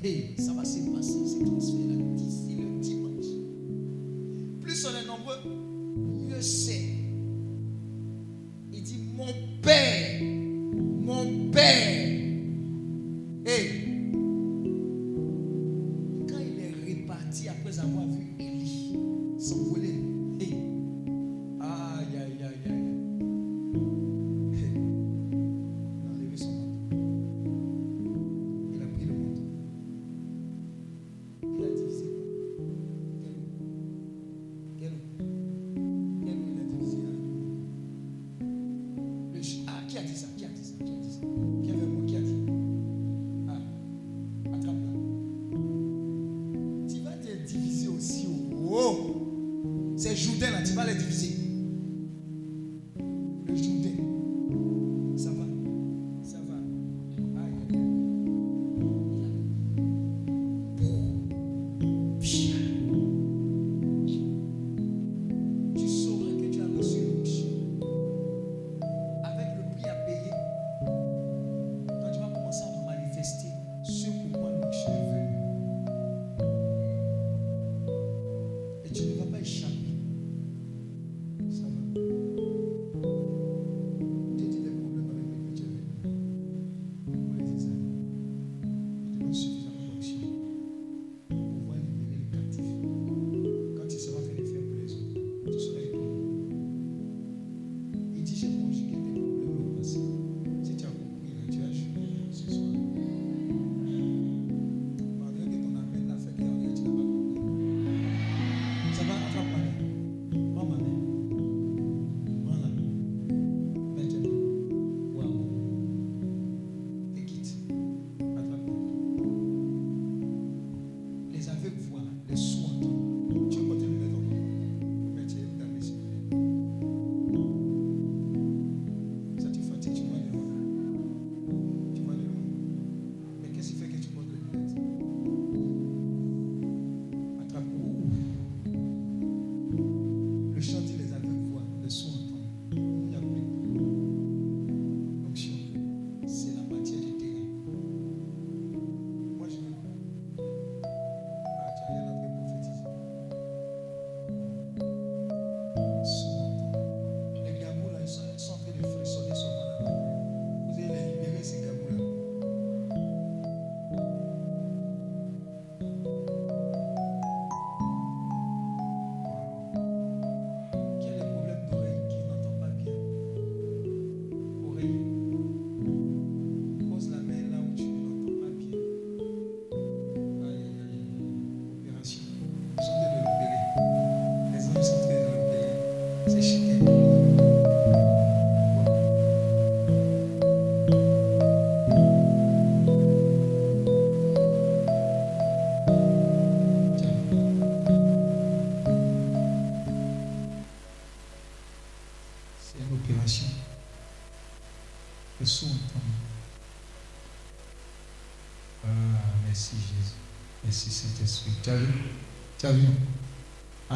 Ei, se Bacim, se transfere.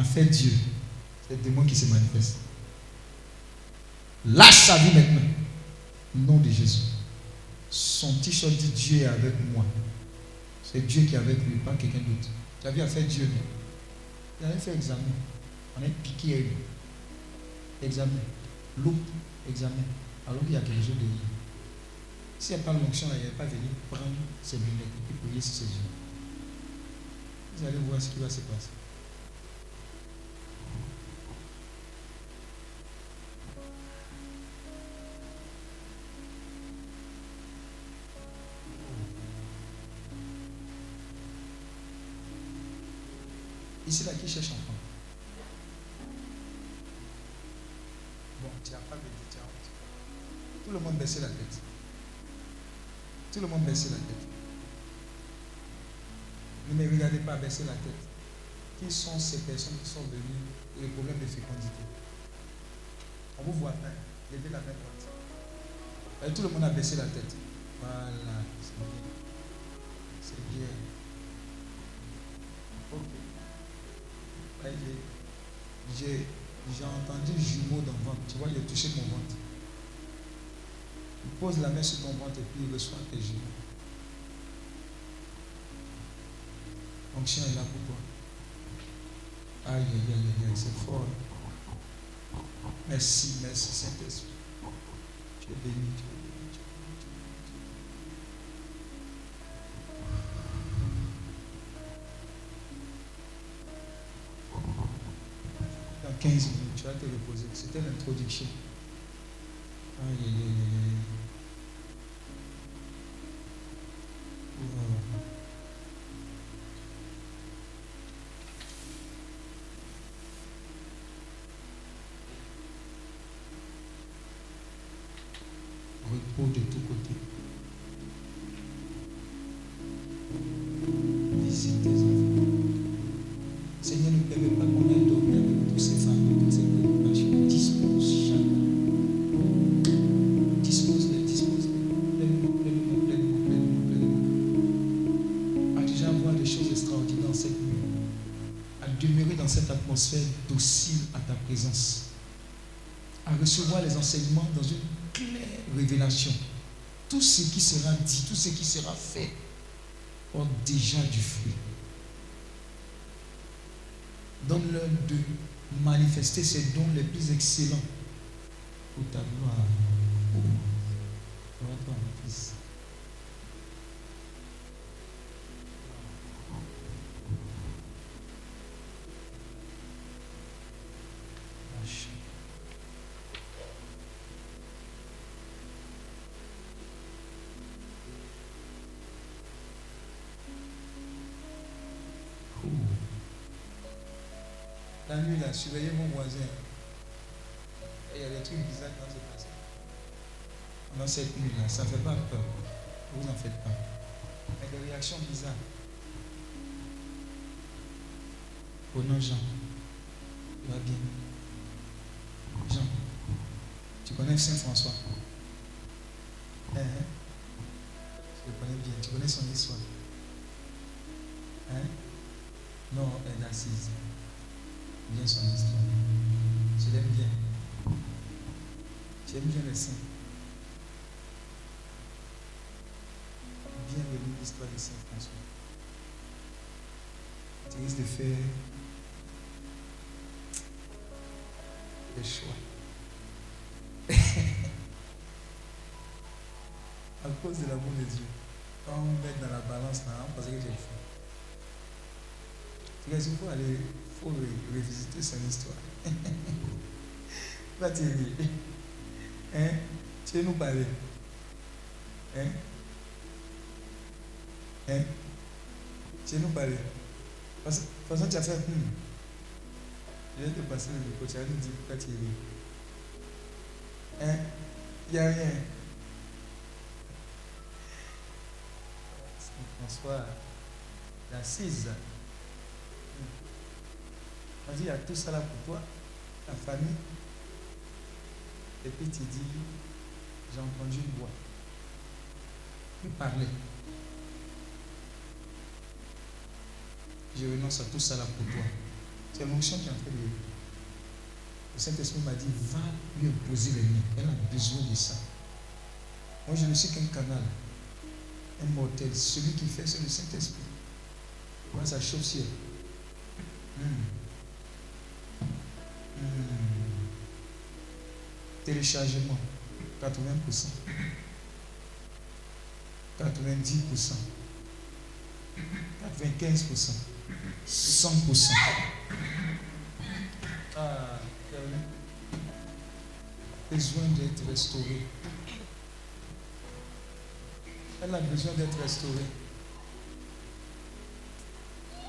Fait, Dieu, c'est le démon qui se manifeste. Lâche sa vie maintenant. Nom de Jésus. Son t-shirt dit Dieu est avec moi. C'est Dieu qui est avec lui, pas quelqu'un d'autre. Tu as vu, il a fait Dieu. Il avait fait examen. On a piqué. Examen. Loupe. Examen. Alors qu'il y a quelque chose de. S'il n'y a pas l'onction, il n'est pas venu prendre ses lunettes et puis prier sur ses yeux. Vous allez voir ce qui va se passer. Ici, là, qui cherche enfant Bon, tu n'as pas de honte. Tout le monde baissait la tête. Tout le monde baissait la tête. Ne me regardez pas baisser la tête. Qui sont ces personnes qui sont venues pour les problèmes de fécondité? On vous voit, hein? levez la main droite. Et tout le monde a baissé la tête. Voilà, c'est bien. C'est bien. Ok. J'ai- entendu jumeau dans le ventre. Tu vois, il a touché mon ventre. Il pose la main sur ton ventre et puis il reçoit tes jumeaux. L'onction est là pour toi. Aïe, aïe, aïe, aïe, c'est fort. Merci, merci Saint-Esprit. Tu es béni, 15 minutes, tu vas te reposer. C'était l'introduction. Aïe, ce qui sera fait, porte déjà du fruit. Donne-leur de manifester ces dons les plus excellents Là, surveillez mon voisin. Il y a des trucs bizarres qui vont se passer. Pendant cette nuit-là, ça ne fait pas peur. Vous en faites pas. Mais des réactions bizarres. Au nom Jean, tu bien. Jean, tu connais Saint François? Hein, hein? Tu le connais bien. Tu connais son histoire? Hein? Non, elle est assise bien son histoire. Je l'aime bien. J'aime bien le saint. Bienvenue l'histoire de Saint François. Tu risques de faire des choix. à cause de l'amour de Dieu. Quand on met dans la balance, là, on pensait que j'ai fait. Tu il faut aller faut revisiter son histoire. Va. Hein? Tu nous parler? Hein? Hein? Tu nous parler? De toute façon, tu as fait hmm. Je te passer le micro, tu es rire. Hein? Il n'y a rien. François, l'assise. Dit, il a tout ça là pour toi, ta famille. Et puis tu dis, J'ai entendu une voix. Il parlait. Je renonce à tout ça là pour toi. C'est l'onction qui est en train de. Le Saint-Esprit m'a dit va lui imposer les mains. Elle a besoin de ça. Moi, je ne suis qu'un canal, un mortel. Celui qui fait, c'est le Saint-Esprit. Chaussure. Hmm. Hmm. Téléchargement, 80%. 90%. 95%. 100%. Ah, Kevin. besoin d'être restauré. Elle a besoin d'être restaurée. Tu vois,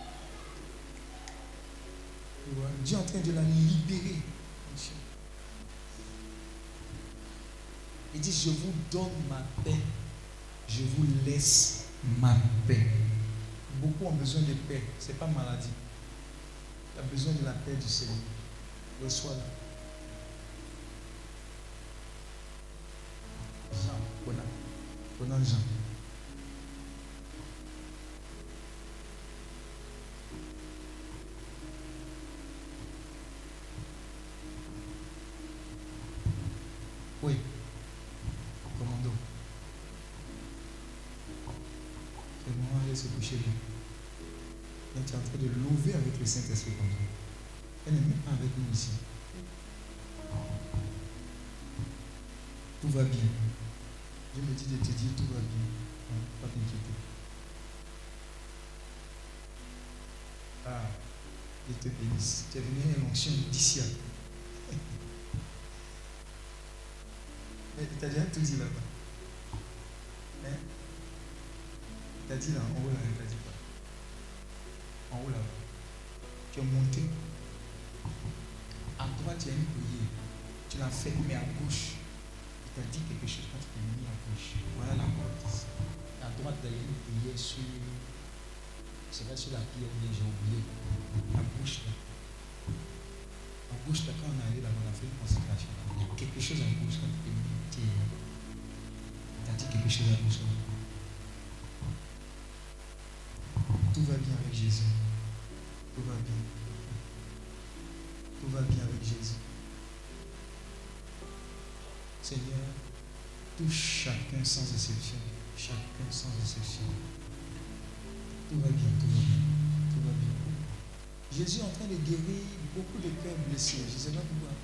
Dieu est en train de la libérer. Il dit, je vous donne ma paix. Je vous laisse ma paix. Beaucoup ont besoin de paix. Ce n'est pas maladie. Tu as besoin de la paix du Seigneur. Reçois-la. Jean, Conan. Jean. Oui. Commando. C'est le moment d'aller se coucher. Elle est en train de louver avec le Saint-Esprit ça. Elle n'est même pas avec nous ici. Tout va bien. Je me dis de te dire tout va bien. Hein, Pas t'inquiéter. Ah, je te bénisse. Tu es venu à l'onction d'ici. Tout dit là-bas. Hein? Tu as dit là, en haut là, tu as dit pas. En haut là-bas. Tu es monté. À droite, tu as une prière. Tu l'as fait, mais à gauche. Tu as dit quelque chose quand tu t'es mis à gauche. Voilà la porte. À droite, il y a une prière sur. C'est pas sur la bien j'ai oublié. À gauche là. À gauche là, quand on est là-bas, on a fait une consécration. Il y a quelque chose à gauche quand tu t'es mis. Tu as dit quelque chose à. Tout va bien avec Jésus. Tout va bien. Tout va bien avec Jésus. Seigneur, touche chacun sans exception. Chacun sans exception. Tout va bien, tout va bien. Tout va bien. Jésus est en train de guérir beaucoup de cœurs blessés. Je ne sais pas pourquoi.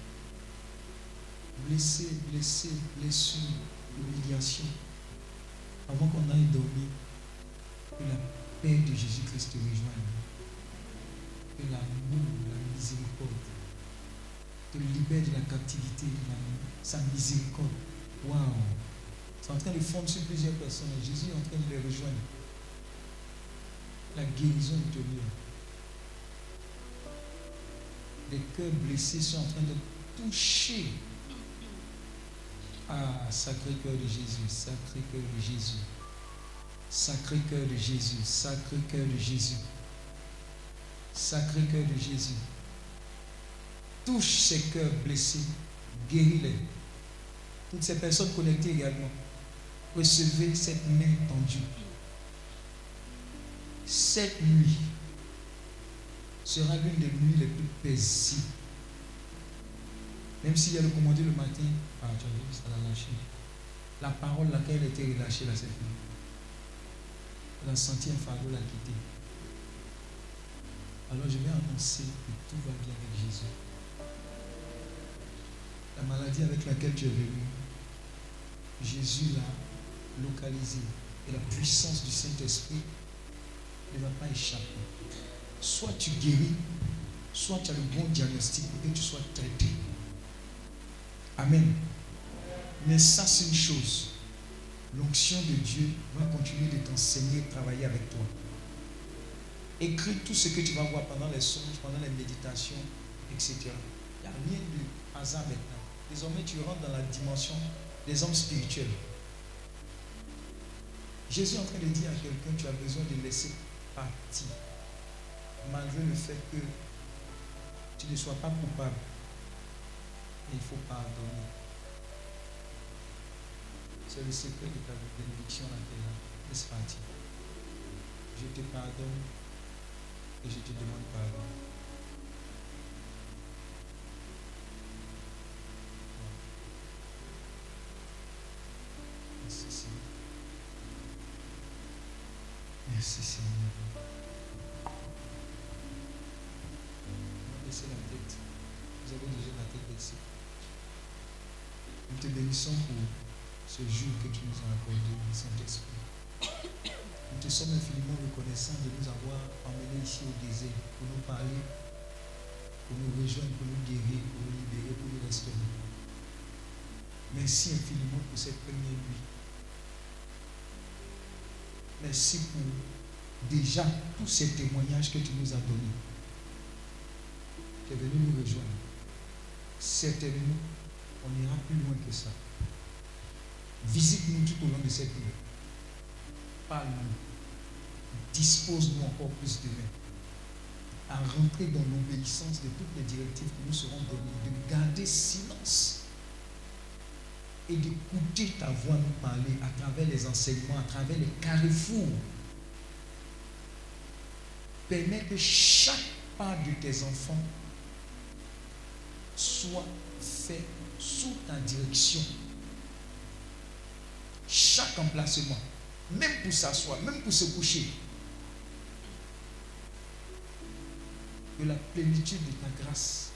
Blessés, blessés, blessures, humiliation. Avant qu'on aille dormir, que la paix de Jésus-Christ te rejoigne. Que l'amour, la miséricorde te libère de la captivité, de la- sa miséricorde. Waouh! C'est en train de fondre sur plusieurs personnes. Jésus est en train de les rejoindre. La guérison ultérieure. Les cœurs blessés sont en train de toucher. Ah, sacré cœur de Jésus, sacré cœur de Jésus. Sacré cœur de Jésus, sacré cœur de Jésus. Sacré cœur de Jésus. Touche ces cœurs blessés, guéris-les. Toutes ces personnes connectées également, recevez cette main tendue. Cette nuit sera l'une des nuits les plus paisibles. Même s'il y a le commandé le matin, ça l'a lâché. La parole laquelle elle était relâchée là, cette nuit. Elle a senti un fardeau la quitter. Alors je vais annoncer que tout va bien avec Jésus. La maladie avec laquelle tu es venu, Jésus l'a localisée. Et la puissance du Saint-Esprit ne va pas échapper. Soit tu guéris, soit tu as le bon diagnostic pour que tu sois traité. Amen. Mais ça, c'est une chose. L'onction de Dieu va continuer de t'enseigner, travailler avec toi. Écris tout ce que tu vas voir pendant les songes, pendant les méditations, etc. Il n'y a rien de hasard maintenant. Désormais, tu rentres dans la dimension des hommes spirituels. Jésus est en train de dire à quelqu'un, tu as besoin de laisser partir. Malgré le fait que tu ne sois pas coupable. Il faut pardonner. C'est le secret de ta bénédiction la terre. Laisse partir. Je te pardonne et je te demande pardon. Merci Seigneur. Merci Seigneur. Baissez la tête. Vous avez déjà la tête baissée. Nous te bénissons pour ce jour que tu nous as accordé, Saint-Esprit. Nous te sommes infiniment reconnaissants de nous avoir emmenés ici au désert pour nous parler, pour nous rejoindre, pour nous guérir, pour nous libérer, pour nous restaurer. Merci infiniment pour cette première nuit. Merci pour déjà tous ces témoignages que tu nous as donnés. Tu es venu nous rejoindre. Certainement, on ira plus loin que ça. Visite-nous tout au long de cette nuit. Parle-nous. Dispose-nous encore plus de main à rentrer dans l'obéissance de toutes les directives que nous serons données, de garder silence et d'écouter ta voix nous parler à travers les enseignements, à travers les carrefours. Permets que chaque pas de tes enfants soit fait sous ta direction. Chaque emplacement, même pour s'asseoir, même pour se coucher, que la plénitude de ta grâce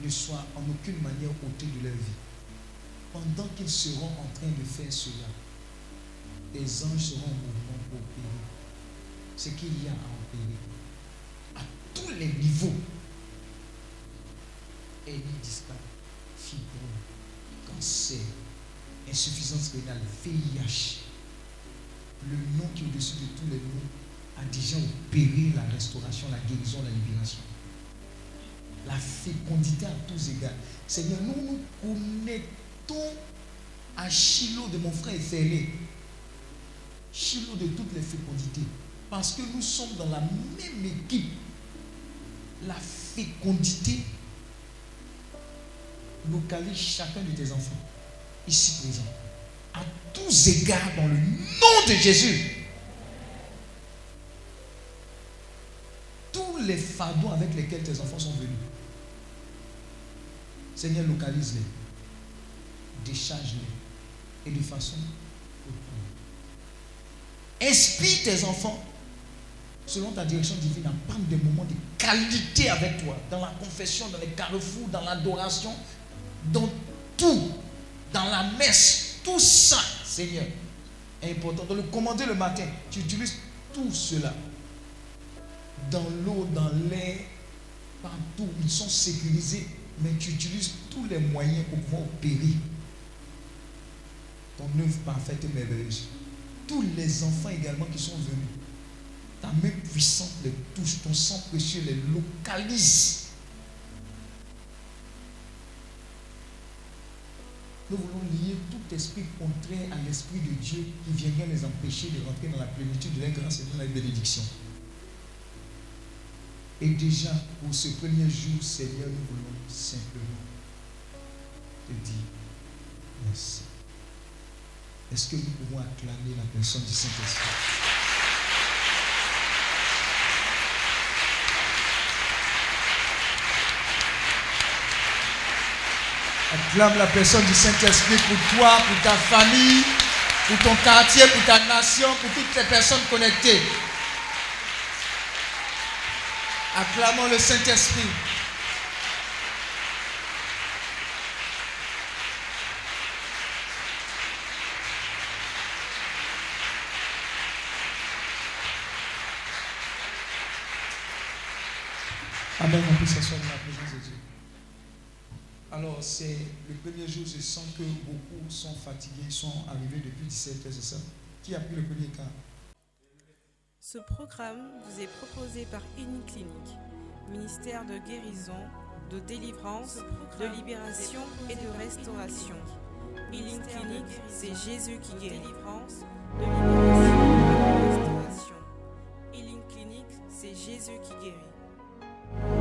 ne soit en aucune manière ôtée de leur vie. Pendant qu'ils seront en train de faire cela, tes anges seront en mouvement pour opérer ce qu'il y a à opérer à tous les niveaux. Discale, fibrome, cancer, insuffisance rénale, VIH, le nom qui est au-dessus de tous les noms a déjà opéré la restauration, la guérison, la libération. La fécondité à tous égards. Seigneur, nous nous connectons à Shiloh de mon frère Félé. Shiloh de toutes les fécondités. Parce que nous sommes dans la même équipe. La fécondité localise chacun de tes enfants, ici présents, à tous égards dans le nom de Jésus. Tous les fardeaux avec lesquels tes enfants sont venus, Seigneur, localise-les, décharge-les et de façon Inspire tes enfants selon ta direction divine à prendre des moments de qualité avec toi, dans la confession, dans les carrefours, dans l'adoration, dans tout, dans la messe, tout ça, Seigneur, est important. Dans le commander le matin, tu utilises tout cela. Dans l'eau, dans l'air, partout, ils sont sécurisés, mais tu utilises tous les moyens pour pouvoir opérer ton œuvre parfaite et merveilleuse. Tous les enfants également qui sont venus, ta main puissante les touche, ton sang précieux les localise. Nous voulons lier tout esprit contraire à l'esprit de Dieu qui viendrait les empêcher de rentrer dans la plénitude de la grâce et de la bénédiction. Et déjà, pour ce premier jour, Seigneur, nous voulons simplement te dire merci. Est-ce que nous pouvons acclamer la personne du Saint-Esprit? Acclame la personne du Saint-Esprit pour toi, pour ta famille, pour ton quartier, pour ta nation, pour toutes les personnes connectées. Acclamons le Saint-Esprit. Amen, dans la présence de Dieu. Alors, c'est le premier jour, je sens que beaucoup sont fatigués, sont arrivés depuis 17 heures, c'est ça? Qui a pris le premier cas? Ce programme vous est proposé par Clinique, ministère de guérison, de délivrance, de libération et de restauration. Healing Clinique, c'est Jésus qui guérit. Délivrance, de libération et de restauration. Healing Clinique, c'est Jésus qui guérit.